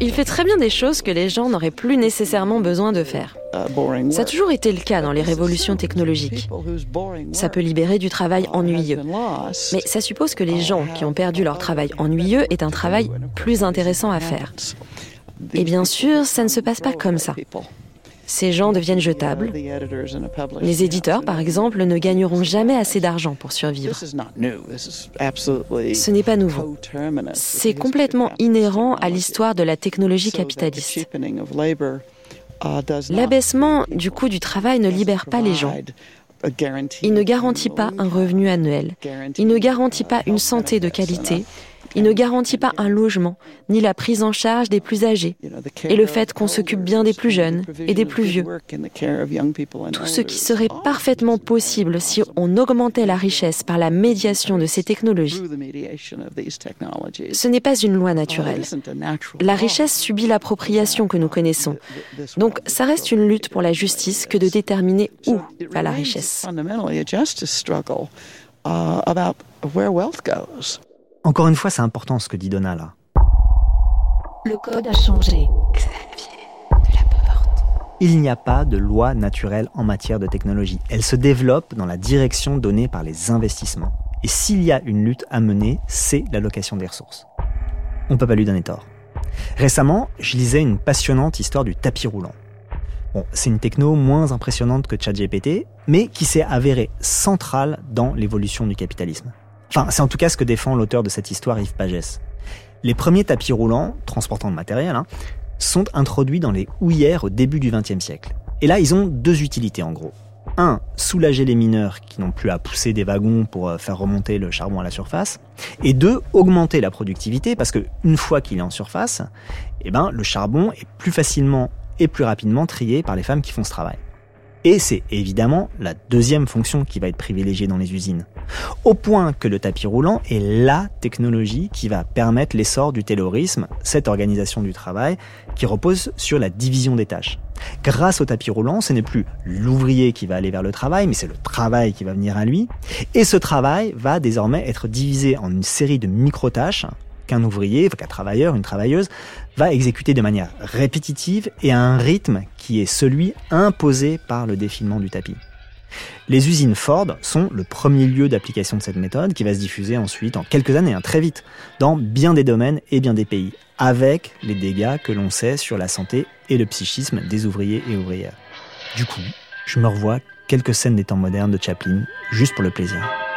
Il fait très bien des choses que les gens n'auraient plus nécessairement besoin de faire. Ça a toujours été le cas dans les révolutions technologiques. Ça peut libérer du travail ennuyeux. Mais ça suppose que les gens qui ont perdu leur travail ennuyeux aient un travail plus intéressant à faire. Et bien sûr, ça ne se passe pas comme ça ces gens deviennent jetables. Les éditeurs, par exemple, ne gagneront jamais assez d'argent pour survivre. Ce n'est pas nouveau. C'est complètement inhérent à l'histoire de la technologie capitaliste. L'abaissement du coût du travail ne libère pas les gens. Il ne garantit pas un revenu annuel. Il ne garantit pas une santé de qualité il ne garantit pas un logement, ni la prise en charge des plus âgés, et le fait qu'on s'occupe bien des plus jeunes et des plus vieux. Tout ce qui serait parfaitement possible si on augmentait la richesse par la médiation de ces technologies. Ce n'est pas une loi naturelle. La richesse subit l'appropriation que nous connaissons. Donc ça reste une lutte pour la justice que de déterminer où va la richesse. Encore une fois, c'est important ce que dit Donna là. Le code a changé. Il n'y a pas de loi naturelle en matière de technologie. Elle se développe dans la direction donnée par les investissements. Et s'il y a une lutte à mener, c'est l'allocation des ressources. On ne peut pas lui donner tort. Récemment, je lisais une passionnante histoire du tapis roulant. Bon, c'est une techno moins impressionnante que ChatGPT, mais qui s'est avérée centrale dans l'évolution du capitalisme. Enfin, c'est en tout cas ce que défend l'auteur de cette histoire, Yves Pagès. Les premiers tapis roulants, transportant de matériel, hein, sont introduits dans les houillères au début du XXe siècle. Et là, ils ont deux utilités en gros. Un, soulager les mineurs qui n'ont plus à pousser des wagons pour euh, faire remonter le charbon à la surface. Et deux, augmenter la productivité parce que une fois qu'il est en surface, eh ben, le charbon est plus facilement et plus rapidement trié par les femmes qui font ce travail. Et c'est évidemment la deuxième fonction qui va être privilégiée dans les usines. Au point que le tapis roulant est la technologie qui va permettre l'essor du taylorisme, cette organisation du travail qui repose sur la division des tâches. Grâce au tapis roulant, ce n'est plus l'ouvrier qui va aller vers le travail, mais c'est le travail qui va venir à lui. Et ce travail va désormais être divisé en une série de micro-tâches qu'un ouvrier, qu'un travailleur, une travailleuse va exécuter de manière répétitive et à un rythme qui est celui imposé par le défilement du tapis. Les usines Ford sont le premier lieu d'application de cette méthode qui va se diffuser ensuite en quelques années, hein, très vite, dans bien des domaines et bien des pays, avec les dégâts que l'on sait sur la santé et le psychisme des ouvriers et ouvrières. Du coup, je me revois quelques scènes des temps modernes de Chaplin, juste pour le plaisir.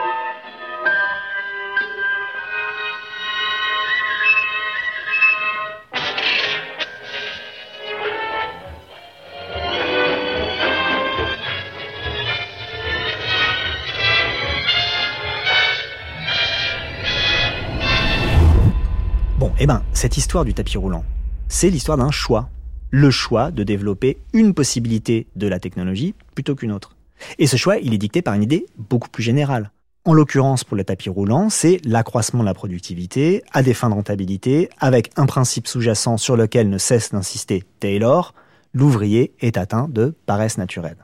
Bien, cette histoire du tapis roulant, c'est l'histoire d'un choix. Le choix de développer une possibilité de la technologie plutôt qu'une autre. Et ce choix, il est dicté par une idée beaucoup plus générale. En l'occurrence, pour le tapis roulant, c'est l'accroissement de la productivité à des fins de rentabilité, avec un principe sous-jacent sur lequel ne cesse d'insister Taylor, l'ouvrier est atteint de paresse naturelle.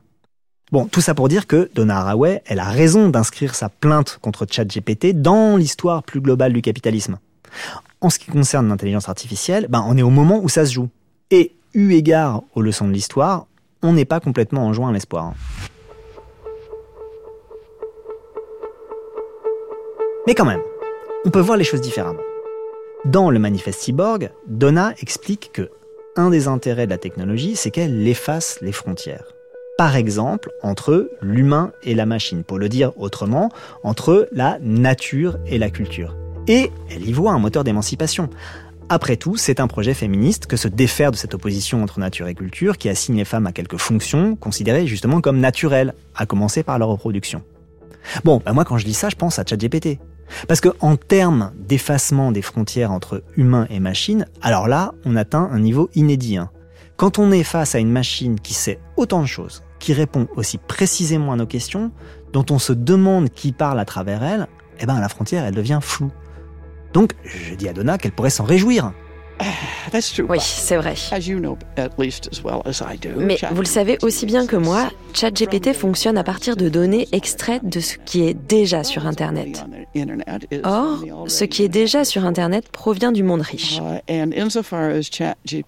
Bon, tout ça pour dire que Donna Haraway, elle a raison d'inscrire sa plainte contre ChatGPT dans l'histoire plus globale du capitalisme. En ce qui concerne l'intelligence artificielle, ben, on est au moment où ça se joue. Et eu égard aux leçons de l'histoire, on n'est pas complètement enjoint à l'espoir. Mais quand même, on peut voir les choses différemment. Dans le manifeste Cyborg, Donna explique que un des intérêts de la technologie, c'est qu'elle efface les frontières. par exemple entre l'humain et la machine, pour le dire autrement, entre la nature et la culture. Et elle y voit un moteur d'émancipation. Après tout, c'est un projet féministe que se défaire de cette opposition entre nature et culture qui assigne les femmes à quelques fonctions considérées justement comme naturelles, à commencer par leur reproduction. Bon, bah moi quand je dis ça, je pense à ChatGPT. Parce que en termes d'effacement des frontières entre humain et machine, alors là, on atteint un niveau inédit. Hein. Quand on est face à une machine qui sait autant de choses, qui répond aussi précisément à nos questions, dont on se demande qui parle à travers elle, eh ben la frontière elle devient floue. Donc je dis à Donna qu'elle pourrait s'en réjouir. Oui, c'est vrai. Mais vous le savez aussi bien que moi, ChatGPT fonctionne à partir de données extraites de ce qui est déjà sur Internet. Or, ce qui est déjà sur Internet provient du monde riche.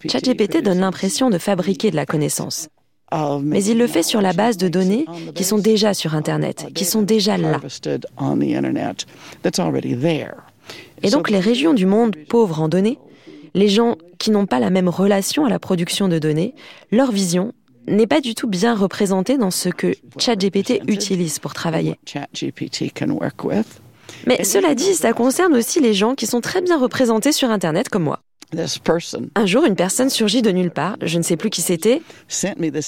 ChatGPT donne l'impression de fabriquer de la connaissance. Mais il le fait sur la base de données qui sont déjà sur Internet, qui sont déjà là. Et donc les régions du monde pauvres en données les gens qui n'ont pas la même relation à la production de données, leur vision n'est pas du tout bien représentée dans ce que ChatGPT utilise pour travailler. Mais cela dit, ça concerne aussi les gens qui sont très bien représentés sur Internet comme moi. Un jour, une personne surgit de nulle part, je ne sais plus qui c'était.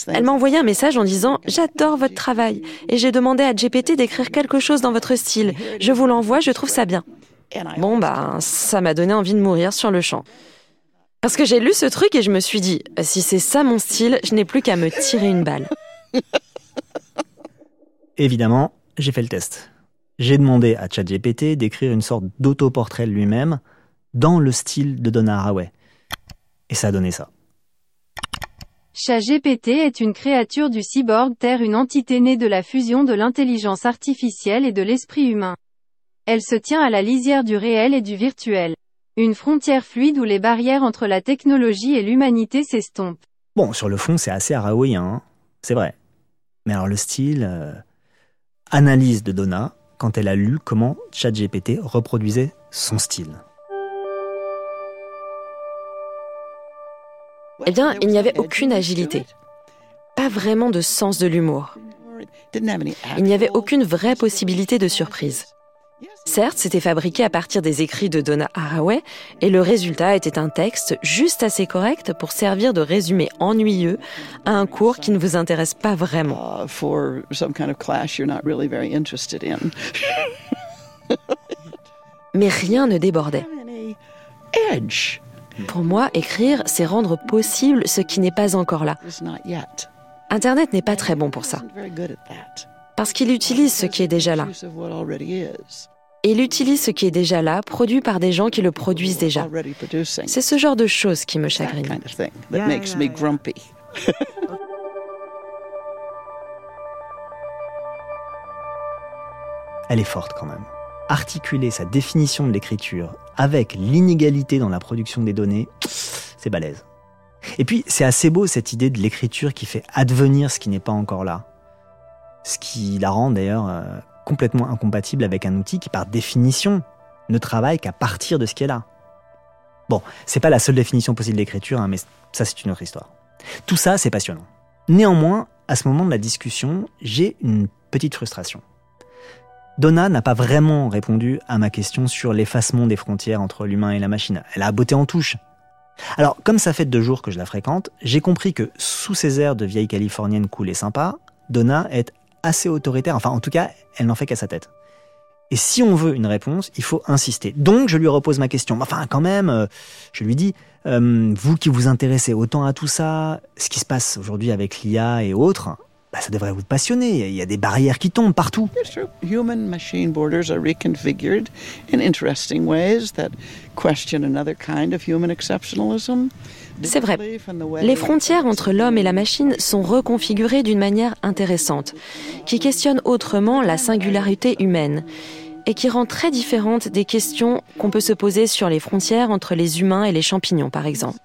Elle m'a envoyé un message en disant ⁇ J'adore votre travail et j'ai demandé à GPT d'écrire quelque chose dans votre style. Je vous l'envoie, je trouve ça bien. ⁇ Bon, bah, ça m'a donné envie de mourir sur le champ. Parce que j'ai lu ce truc et je me suis dit, si c'est ça mon style, je n'ai plus qu'à me tirer une balle. Évidemment, j'ai fait le test. J'ai demandé à ChatGPT d'écrire une sorte d'autoportrait de lui-même dans le style de Donna Haraway. Et ça a donné ça. ChatGPT est une créature du cyborg Terre, une entité née de la fusion de l'intelligence artificielle et de l'esprit humain. Elle se tient à la lisière du réel et du virtuel. Une frontière fluide où les barrières entre la technologie et l'humanité s'estompent. Bon, sur le fond, c'est assez araouien, hein. c'est vrai. Mais alors le style... Euh, analyse de Donna quand elle a lu comment ChatGPT reproduisait son style. Eh bien, il n'y avait aucune agilité. Pas vraiment de sens de l'humour. Il n'y avait aucune vraie possibilité de surprise. Certes, c'était fabriqué à partir des écrits de Donna Haraway, et le résultat était un texte juste assez correct pour servir de résumé ennuyeux à un cours qui ne vous intéresse pas vraiment. Mais rien ne débordait. Pour moi, écrire, c'est rendre possible ce qui n'est pas encore là. Internet n'est pas très bon pour ça. Parce qu'il utilise ce qui est déjà là. Et il utilise ce qui est déjà là, produit par des gens qui le produisent déjà. C'est ce genre de choses qui me chagrine. Elle est forte quand même. Articuler sa définition de l'écriture avec l'inégalité dans la production des données, c'est balèze. Et puis, c'est assez beau cette idée de l'écriture qui fait advenir ce qui n'est pas encore là ce qui la rend d'ailleurs euh, complètement incompatible avec un outil qui par définition ne travaille qu'à partir de ce qui est là. Bon, c'est pas la seule définition possible d'écriture, hein, mais ça c'est une autre histoire. Tout ça, c'est passionnant. Néanmoins, à ce moment de la discussion, j'ai une petite frustration. Donna n'a pas vraiment répondu à ma question sur l'effacement des frontières entre l'humain et la machine. Elle a botté en touche. Alors, comme ça fait deux jours que je la fréquente, j'ai compris que sous ces airs de vieille californienne cool et sympa, Donna est assez autoritaire, enfin en tout cas, elle n'en fait qu'à sa tête. Et si on veut une réponse, il faut insister. Donc je lui repose ma question. Enfin quand même, euh, je lui dis, euh, vous qui vous intéressez autant à tout ça, ce qui se passe aujourd'hui avec l'IA et autres, bah, ça devrait vous passionner. Il y a des barrières qui tombent partout. Human-machine borders are reconfigured in interesting ways that question another kind of human exceptionalism. C'est vrai. Les frontières entre l'homme et la machine sont reconfigurées d'une manière intéressante, qui questionne autrement la singularité humaine et qui rend très différente des questions qu'on peut se poser sur les frontières entre les humains et les champignons, par exemple.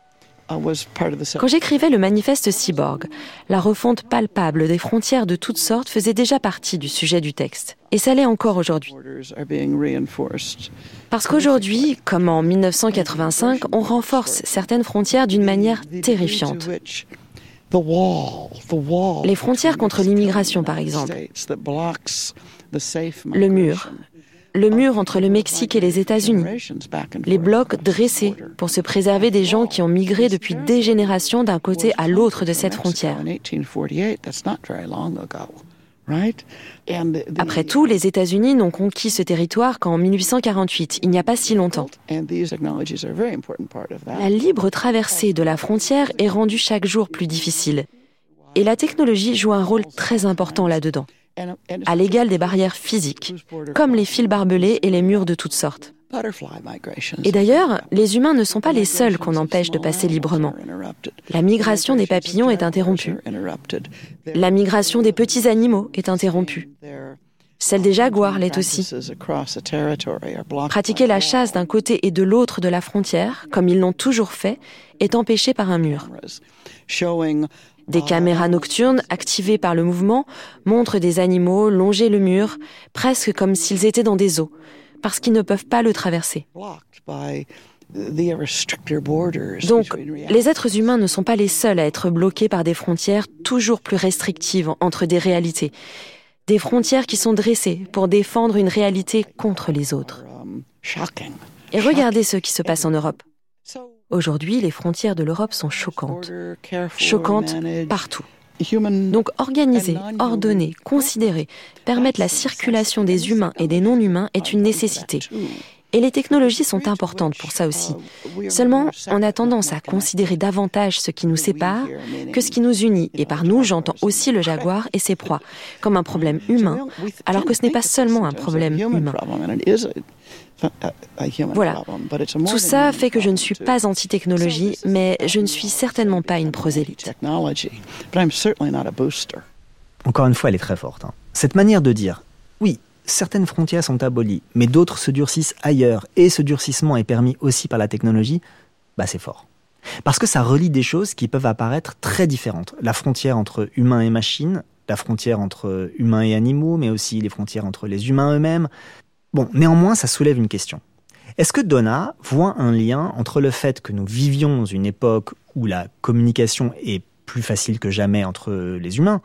Quand j'écrivais le manifeste cyborg, la refonte palpable des frontières de toutes sortes faisait déjà partie du sujet du texte. Et ça l'est encore aujourd'hui. Parce qu'aujourd'hui, comme en 1985, on renforce certaines frontières d'une manière terrifiante. Les frontières contre l'immigration, par exemple. Le mur. Le mur entre le Mexique et les États-Unis. Les blocs dressés pour se préserver des gens qui ont migré depuis des générations d'un côté à l'autre de cette frontière. Après tout, les États-Unis n'ont conquis ce territoire qu'en 1848, il n'y a pas si longtemps. La libre traversée de la frontière est rendue chaque jour plus difficile. Et la technologie joue un rôle très important là-dedans, à l'égal des barrières physiques, comme les fils barbelés et les murs de toutes sortes. Et d'ailleurs, les humains ne sont pas les seuls qu'on empêche de passer librement. La migration des papillons est interrompue. La migration des petits animaux est interrompue. Celle des jaguars l'est aussi. Pratiquer la chasse d'un côté et de l'autre de la frontière, comme ils l'ont toujours fait, est empêché par un mur. Des caméras nocturnes activées par le mouvement montrent des animaux longer le mur, presque comme s'ils étaient dans des eaux parce qu'ils ne peuvent pas le traverser. Donc, les êtres humains ne sont pas les seuls à être bloqués par des frontières toujours plus restrictives entre des réalités. Des frontières qui sont dressées pour défendre une réalité contre les autres. Et regardez ce qui se passe en Europe. Aujourd'hui, les frontières de l'Europe sont choquantes. Choquantes partout. Donc organiser, ordonner, considérer, permettre la circulation des humains et des non-humains est une nécessité. Et les technologies sont importantes pour ça aussi. Seulement, on a tendance à considérer davantage ce qui nous sépare que ce qui nous unit. Et par nous, j'entends aussi le jaguar et ses proies comme un problème humain, alors que ce n'est pas seulement un problème humain. Voilà. Tout ça fait que je ne suis pas anti-technologie, mais je ne suis certainement pas une prosélyte. Encore une fois, elle est très forte. Hein. Cette manière de dire, certaines frontières sont abolies, mais d'autres se durcissent ailleurs, et ce durcissement est permis aussi par la technologie, bah c'est fort. Parce que ça relie des choses qui peuvent apparaître très différentes. La frontière entre humains et machines, la frontière entre humains et animaux, mais aussi les frontières entre les humains eux-mêmes, Bon, néanmoins, ça soulève une question. Est-ce que Donna voit un lien entre le fait que nous vivions une époque où la communication est plus facile que jamais entre les humains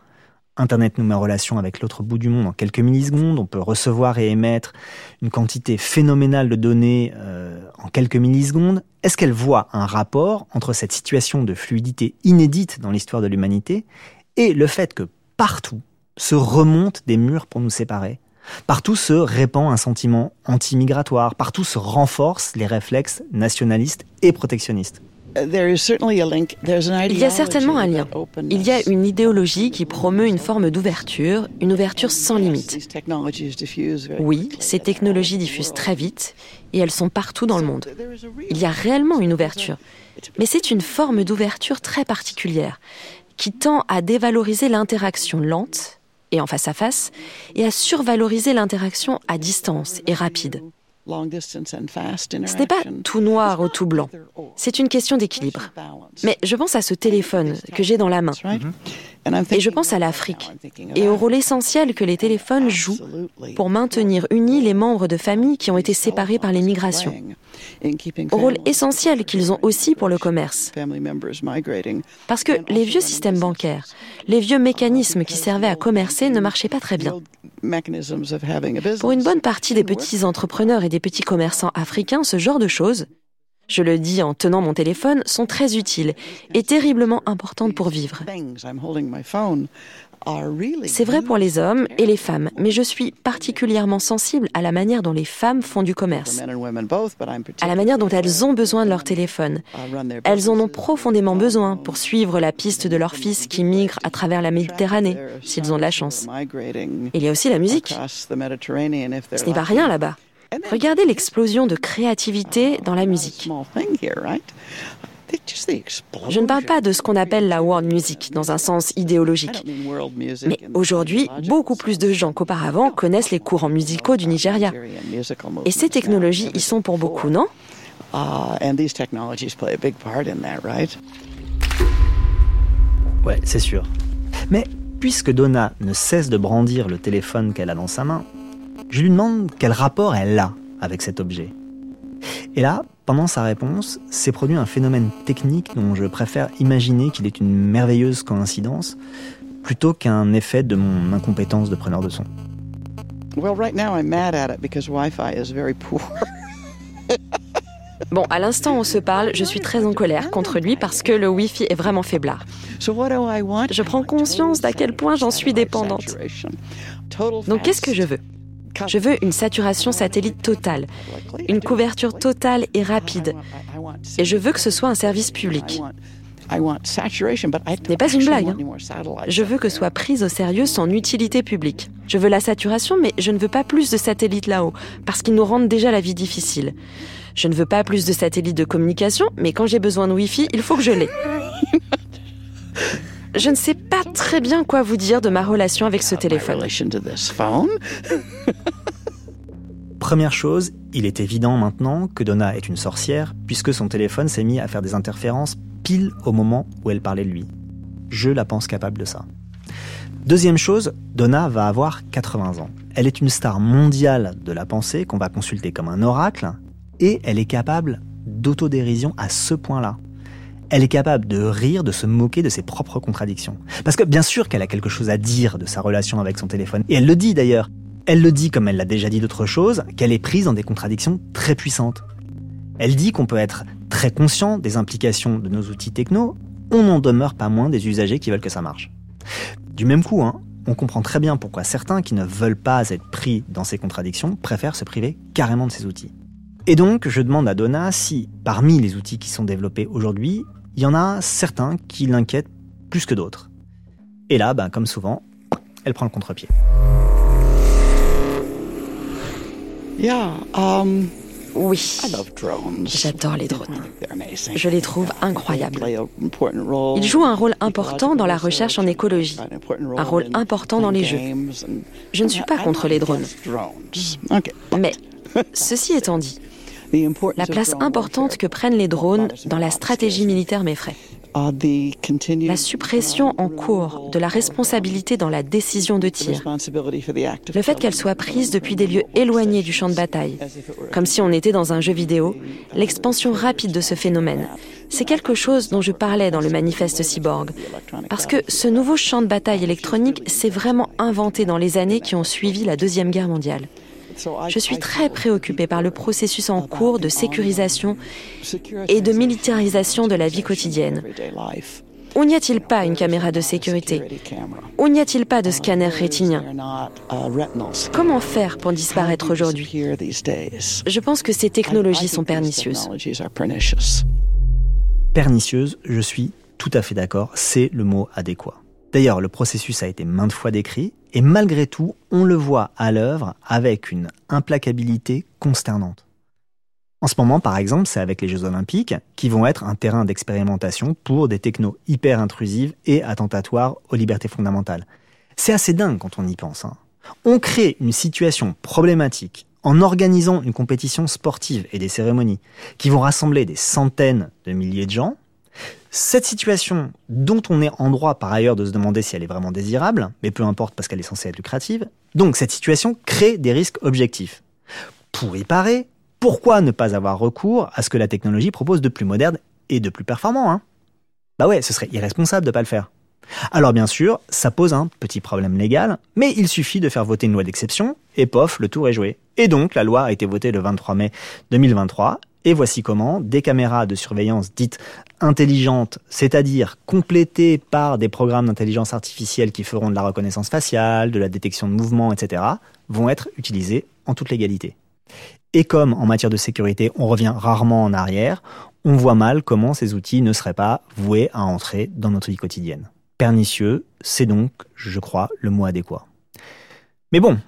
Internet nous met en relation avec l'autre bout du monde en quelques millisecondes. On peut recevoir et émettre une quantité phénoménale de données euh, en quelques millisecondes. Est-ce qu'elle voit un rapport entre cette situation de fluidité inédite dans l'histoire de l'humanité et le fait que partout se remontent des murs pour nous séparer? Partout se répand un sentiment anti-migratoire, partout se renforcent les réflexes nationalistes et protectionnistes. Il y a certainement un lien. Il y a une idéologie qui promeut une forme d'ouverture, une ouverture sans limite. Oui, ces technologies diffusent très vite et elles sont partout dans le monde. Il y a réellement une ouverture. Mais c'est une forme d'ouverture très particulière qui tend à dévaloriser l'interaction lente et en face à face, et à survaloriser l'interaction à distance et rapide. Ce n'est pas tout noir ou tout blanc. C'est une question d'équilibre. Mais je pense à ce téléphone que j'ai dans la main. Et je pense à l'Afrique. et au rôle essentiel que les téléphones jouent pour maintenir unis les membres de familles qui ont été séparés par les migrations. au rôle essentiel qu'ils ont aussi pour le commerce. Parce que les vieux systèmes bancaires, les vieux mécanismes qui servaient à commercer ne marchaient pas très bien. Pour une bonne partie des petits entrepreneurs et des petits commerçants africains, ce genre de choses, je le dis en tenant mon téléphone, sont très utiles et terriblement importantes pour vivre. C'est vrai pour les hommes et les femmes, mais je suis particulièrement sensible à la manière dont les femmes font du commerce, à la manière dont elles ont besoin de leur téléphone. Elles en ont profondément besoin pour suivre la piste de leur fils qui migre à travers la Méditerranée, s'ils ont de la chance. Il y a aussi la musique. Ce n'est pas rien là-bas. Regardez l'explosion de créativité dans la musique. Je ne parle pas de ce qu'on appelle la world music dans un sens idéologique. Mais aujourd'hui, beaucoup plus de gens qu'auparavant connaissent les courants musicaux du Nigeria. Et ces technologies y sont pour beaucoup, non? Ouais, c'est sûr. Mais puisque Donna ne cesse de brandir le téléphone qu'elle a dans sa main, je lui demande quel rapport elle a avec cet objet. Et là, pendant sa réponse, s'est produit un phénomène technique dont je préfère imaginer qu'il est une merveilleuse coïncidence plutôt qu'un effet de mon incompétence de preneur de son. Bon, à l'instant où on se parle, je suis très en colère contre lui parce que le Wi-Fi est vraiment faiblard. Je prends conscience d'à quel point j'en suis dépendante. Donc qu'est-ce que je veux? Je veux une saturation satellite totale, une couverture totale et rapide. Et je veux que ce soit un service public. Ce n'est pas une blague. Hein. Je veux que soit prise au sérieux son utilité publique. Je veux la saturation, mais je ne veux pas plus de satellites là-haut, parce qu'ils nous rendent déjà la vie difficile. Je ne veux pas plus de satellites de communication, mais quand j'ai besoin de Wi-Fi, il faut que je l'ai. Je ne sais pas très bien quoi vous dire de ma relation avec ce téléphone. Première chose, il est évident maintenant que Donna est une sorcière, puisque son téléphone s'est mis à faire des interférences pile au moment où elle parlait de lui. Je la pense capable de ça. Deuxième chose, Donna va avoir 80 ans. Elle est une star mondiale de la pensée qu'on va consulter comme un oracle, et elle est capable d'autodérision à ce point-là. Elle est capable de rire, de se moquer de ses propres contradictions. Parce que bien sûr qu'elle a quelque chose à dire de sa relation avec son téléphone. Et elle le dit d'ailleurs. Elle le dit, comme elle l'a déjà dit d'autres choses, qu'elle est prise dans des contradictions très puissantes. Elle dit qu'on peut être très conscient des implications de nos outils techno, on n'en demeure pas moins des usagers qui veulent que ça marche. Du même coup, hein, on comprend très bien pourquoi certains qui ne veulent pas être pris dans ces contradictions préfèrent se priver carrément de ces outils. Et donc, je demande à Donna si, parmi les outils qui sont développés aujourd'hui, il y en a certains qui l'inquiètent plus que d'autres. Et là, bah, comme souvent, elle prend le contre-pied. Yeah, um, oui. J'adore les drones. Je les trouve incroyables. Ils jouent un rôle important dans la recherche en écologie, un rôle important dans les jeux. Je ne suis pas contre les drones. Mais, ceci étant dit, la place importante que prennent les drones dans la stratégie militaire m'effraie. La suppression en cours de la responsabilité dans la décision de tir. Le fait qu'elle soit prise depuis des lieux éloignés du champ de bataille, comme si on était dans un jeu vidéo, l'expansion rapide de ce phénomène. C'est quelque chose dont je parlais dans le manifeste Cyborg. Parce que ce nouveau champ de bataille électronique s'est vraiment inventé dans les années qui ont suivi la Deuxième Guerre mondiale. Je suis très préoccupée par le processus en cours de sécurisation et de militarisation de la vie quotidienne. Où n'y a-t-il pas une caméra de sécurité? Où n'y a-t-il pas de scanner rétinien? Comment faire pour disparaître aujourd'hui? Je pense que ces technologies sont pernicieuses. Pernicieuses, je suis tout à fait d'accord, c'est le mot adéquat. D'ailleurs, le processus a été maintes fois décrit, et malgré tout, on le voit à l'œuvre avec une implacabilité consternante. En ce moment, par exemple, c'est avec les Jeux Olympiques, qui vont être un terrain d'expérimentation pour des technos hyper intrusives et attentatoires aux libertés fondamentales. C'est assez dingue quand on y pense. Hein. On crée une situation problématique en organisant une compétition sportive et des cérémonies qui vont rassembler des centaines de milliers de gens, cette situation, dont on est en droit par ailleurs de se demander si elle est vraiment désirable, mais peu importe parce qu'elle est censée être lucrative, donc cette situation crée des risques objectifs. Pour y parer, pourquoi ne pas avoir recours à ce que la technologie propose de plus moderne et de plus performant hein? Bah ouais, ce serait irresponsable de pas le faire. Alors bien sûr, ça pose un petit problème légal, mais il suffit de faire voter une loi d'exception, et pof, le tour est joué. Et donc, la loi a été votée le 23 mai 2023, et voici comment des caméras de surveillance dites intelligentes, c'est-à-dire complétées par des programmes d'intelligence artificielle qui feront de la reconnaissance faciale, de la détection de mouvements, etc., vont être utilisées en toute légalité. Et comme en matière de sécurité, on revient rarement en arrière, on voit mal comment ces outils ne seraient pas voués à entrer dans notre vie quotidienne. Pernicieux, c'est donc, je crois, le mot adéquat. Mais bon,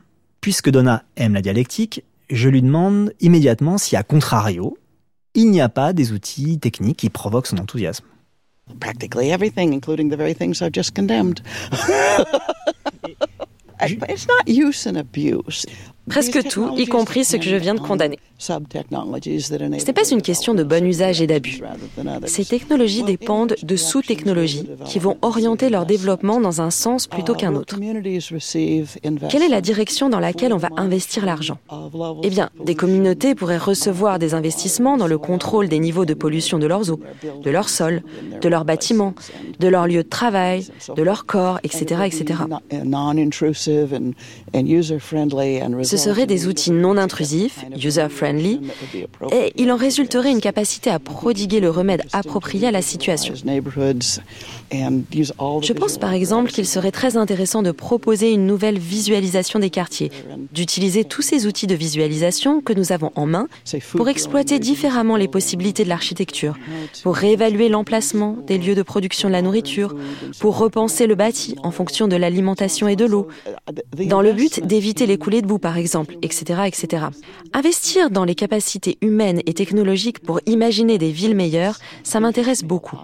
puisque Donna aime la dialectique, je lui demande immédiatement si, à contrario, il n'y a pas des outils techniques qui provoquent son enthousiasme. Practically everything, including the very things I've just condemned. It's not use and abuse. Presque tout, y compris ce que je viens de condamner. Ce n'est pas une question de bon usage et d'abus. Ces technologies dépendent de sous-technologies qui vont orienter leur développement dans un sens plutôt qu'un autre. Quelle est la direction dans laquelle on va investir l'argent Eh bien, des communautés pourraient recevoir des investissements dans le contrôle des niveaux de pollution de leurs eaux, de leurs sols, de leurs bâtiments, de leurs lieux de travail, de leur corps, etc. etc. Ce seraient des outils non intrusifs, user-friendly, et il en résulterait une capacité à prodiguer le remède approprié à la situation. Je pense par exemple qu'il serait très intéressant de proposer une nouvelle visualisation des quartiers, d'utiliser tous ces outils de visualisation que nous avons en main pour exploiter différemment les possibilités de l'architecture, pour réévaluer l'emplacement des lieux de production de la nourriture, pour repenser le bâti en fonction de l'alimentation et de l'eau, dans le but d'éviter les coulées de boue par exemple, etc., etc. Investir dans les capacités humaines et technologiques pour imaginer des villes meilleures, ça m'intéresse beaucoup.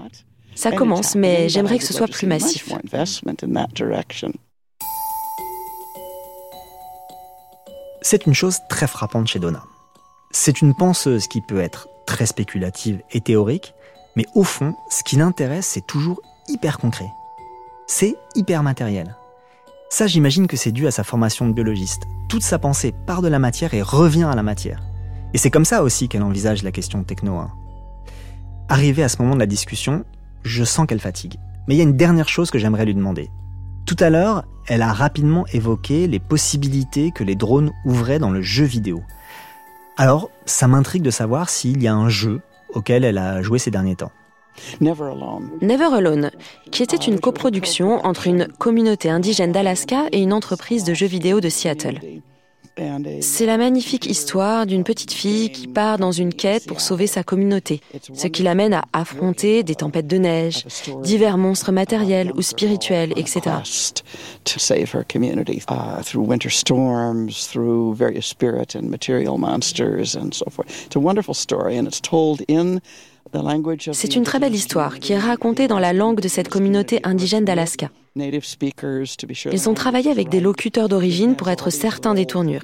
Ça commence, mais j'aimerais que ce soit plus massif. C'est une chose très frappante chez Donna. C'est une penseuse qui peut être très spéculative et théorique, mais au fond, ce qui l'intéresse, c'est toujours hyper concret. C'est hyper matériel. Ça, j'imagine que c'est dû à sa formation de biologiste. Toute sa pensée part de la matière et revient à la matière. Et c'est comme ça aussi qu'elle envisage la question techno 1. Arrivé à ce moment de la discussion, je sens qu'elle fatigue. Mais il y a une dernière chose que j'aimerais lui demander. Tout à l'heure, elle a rapidement évoqué les possibilités que les drones ouvraient dans le jeu vidéo. Alors, ça m'intrigue de savoir s'il y a un jeu auquel elle a joué ces derniers temps. Never Alone, qui était une coproduction entre une communauté indigène d'Alaska et une entreprise de jeux vidéo de Seattle. C'est la magnifique histoire d'une petite fille qui part dans une quête pour sauver sa communauté, ce qui l'amène à affronter des tempêtes de neige, divers monstres matériels ou spirituels, etc. C'est une très belle histoire qui est racontée dans la langue de cette communauté indigène d'Alaska. Ils ont travaillé avec des locuteurs d'origine pour être certains des tournures.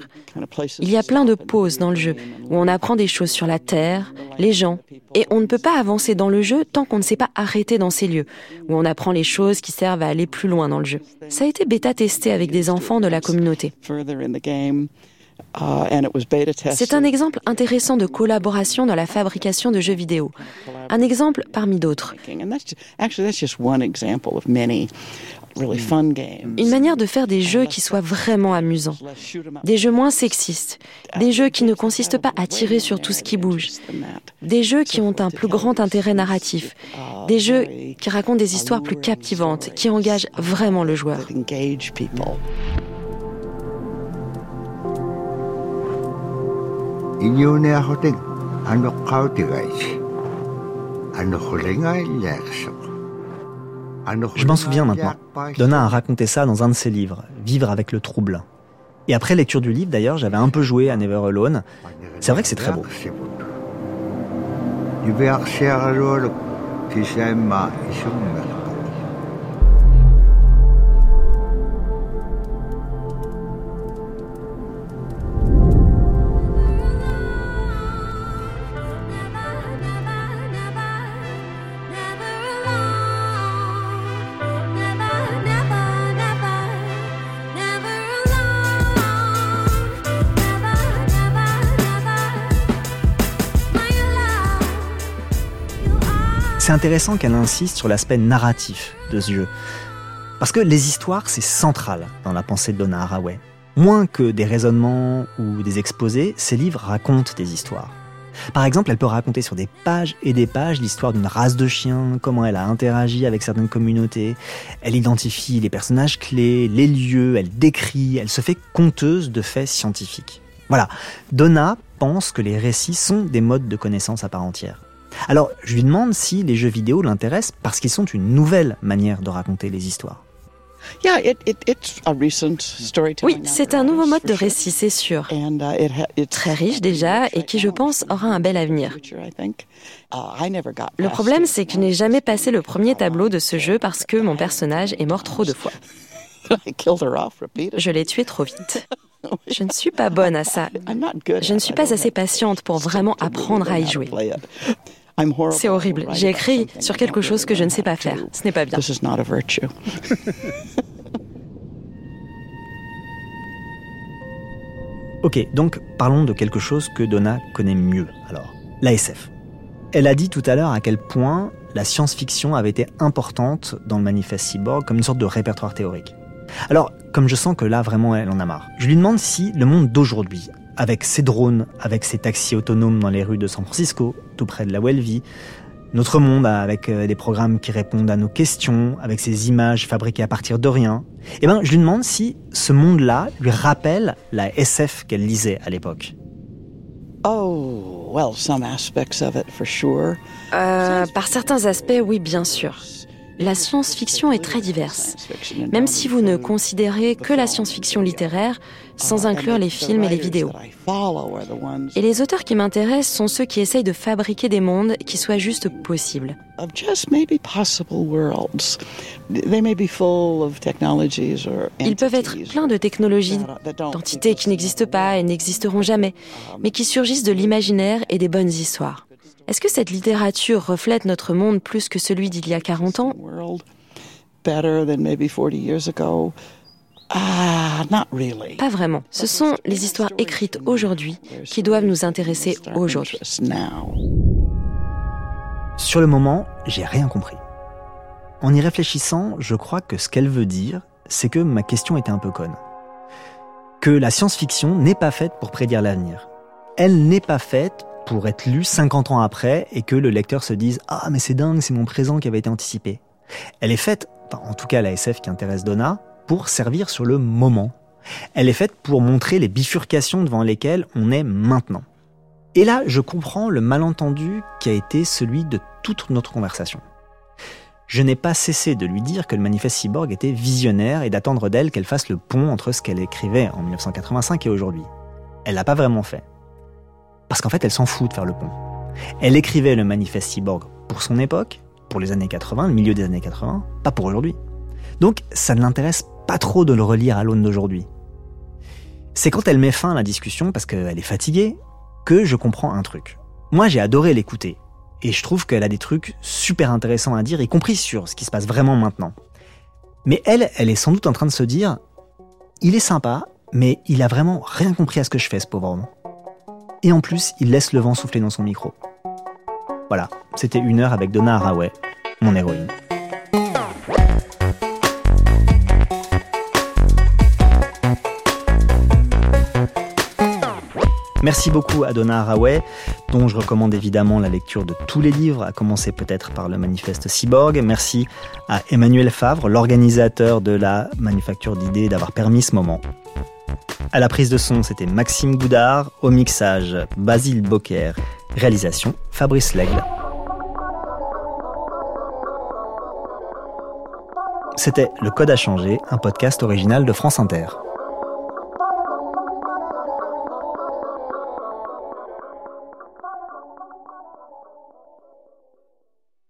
Il y a plein de pauses dans le jeu où on apprend des choses sur la terre, les gens, et on ne peut pas avancer dans le jeu tant qu'on ne s'est pas arrêté dans ces lieux, où on apprend les choses qui servent à aller plus loin dans le jeu. Ça a été bêta-testé avec des enfants de la communauté. Uh, C'est un exemple intéressant de collaboration dans la fabrication de jeux vidéo. Un exemple parmi d'autres. Une manière de faire des jeux qui soient vraiment amusants. Des jeux moins sexistes. Des jeux qui ne consistent pas à tirer sur tout ce qui bouge. Des jeux qui ont un plus grand intérêt narratif. Des jeux qui racontent des histoires plus captivantes, qui engagent vraiment le joueur. Je m'en souviens maintenant. Donna a raconté ça dans un de ses livres, Vivre avec le trouble. Et après lecture du livre, d'ailleurs, j'avais un peu joué à Never Alone. C'est vrai que c'est très beau. C'est intéressant qu'elle insiste sur l'aspect narratif de ce jeu. Parce que les histoires, c'est central dans la pensée de Donna Haraway. Moins que des raisonnements ou des exposés, ces livres racontent des histoires. Par exemple, elle peut raconter sur des pages et des pages l'histoire d'une race de chiens, comment elle a interagi avec certaines communautés. Elle identifie les personnages clés, les lieux, elle décrit, elle se fait conteuse de faits scientifiques. Voilà, Donna pense que les récits sont des modes de connaissance à part entière. Alors, je lui demande si les jeux vidéo l'intéressent parce qu'ils sont une nouvelle manière de raconter les histoires. Oui, c'est un nouveau mode de récit, c'est sûr. Uh, Très riche déjà et qui, je pense, aura un bel avenir. Uh, le problème, c'est que je n'ai jamais passé le premier tableau de ce jeu parce que mon personnage est mort trop de fois. Je l'ai tué trop vite. Je ne suis pas bonne à ça. Je ne suis pas assez patiente pour vraiment apprendre à y jouer. C'est horrible. J'ai écrit sur quelque chose que je ne sais pas faire. Ce n'est pas bien. ok, donc parlons de quelque chose que Donna connaît mieux, alors, l'ASF. Elle a dit tout à l'heure à quel point la science-fiction avait été importante dans le manifeste Cyborg comme une sorte de répertoire théorique. Alors, comme je sens que là, vraiment, elle en a marre, je lui demande si le monde d'aujourd'hui, avec ses drones, avec ses taxis autonomes dans les rues de San Francisco, tout près de là où elle vit, notre monde avec euh, des programmes qui répondent à nos questions, avec ces images fabriquées à partir de rien, eh ben, je lui demande si ce monde-là lui rappelle la SF qu'elle lisait à l'époque. Oh, well, some aspects of it for sure. Euh, par certains aspects, oui, bien sûr. La science-fiction est très diverse, même si vous ne considérez que la science-fiction littéraire, sans inclure les films et les vidéos. Et les auteurs qui m'intéressent sont ceux qui essayent de fabriquer des mondes qui soient juste possibles. Ils peuvent être pleins de technologies, d'entités qui n'existent pas et n'existeront jamais, mais qui surgissent de l'imaginaire et des bonnes histoires. Est-ce que cette littérature reflète notre monde plus que celui d'il y a 40 ans? Ah, Pas vraiment. Ce sont les histoires écrites aujourd'hui qui doivent nous intéresser aujourd'hui. Sur le moment, j'ai rien compris. En y réfléchissant, je crois que ce qu'elle veut dire, c'est que ma question était un peu conne. Que la science-fiction n'est pas faite pour prédire l'avenir. Elle n'est pas faite pour être lu 50 ans après et que le lecteur se dise Ah, mais c'est dingue, c'est mon présent qui avait été anticipé. Elle est faite, en tout cas la SF qui intéresse Donna, pour servir sur le moment. Elle est faite pour montrer les bifurcations devant lesquelles on est maintenant. Et là, je comprends le malentendu qui a été celui de toute notre conversation. Je n'ai pas cessé de lui dire que le manifeste cyborg était visionnaire et d'attendre d'elle qu'elle fasse le pont entre ce qu'elle écrivait en 1985 et aujourd'hui. Elle l'a pas vraiment fait. Parce qu'en fait, elle s'en fout de faire le pont. Elle écrivait le manifeste cyborg pour son époque, pour les années 80, le milieu des années 80, pas pour aujourd'hui. Donc, ça ne l'intéresse pas trop de le relire à l'aune d'aujourd'hui. C'est quand elle met fin à la discussion, parce qu'elle est fatiguée, que je comprends un truc. Moi, j'ai adoré l'écouter, et je trouve qu'elle a des trucs super intéressants à dire, y compris sur ce qui se passe vraiment maintenant. Mais elle, elle est sans doute en train de se dire, il est sympa, mais il a vraiment rien compris à ce que je fais, ce pauvre homme et en plus, il laisse le vent souffler dans son micro. Voilà, c'était une heure avec Donna Haraway, mon héroïne. Merci beaucoup à Donna Haraway, dont je recommande évidemment la lecture de tous les livres, à commencer peut-être par le manifeste Cyborg. Merci à Emmanuel Favre, l'organisateur de la manufacture d'idées, d'avoir permis ce moment. À la prise de son, c'était Maxime Goudard. Au mixage, Basile Bocquer. Réalisation, Fabrice Lègle. C'était Le Code a changé, un podcast original de France Inter.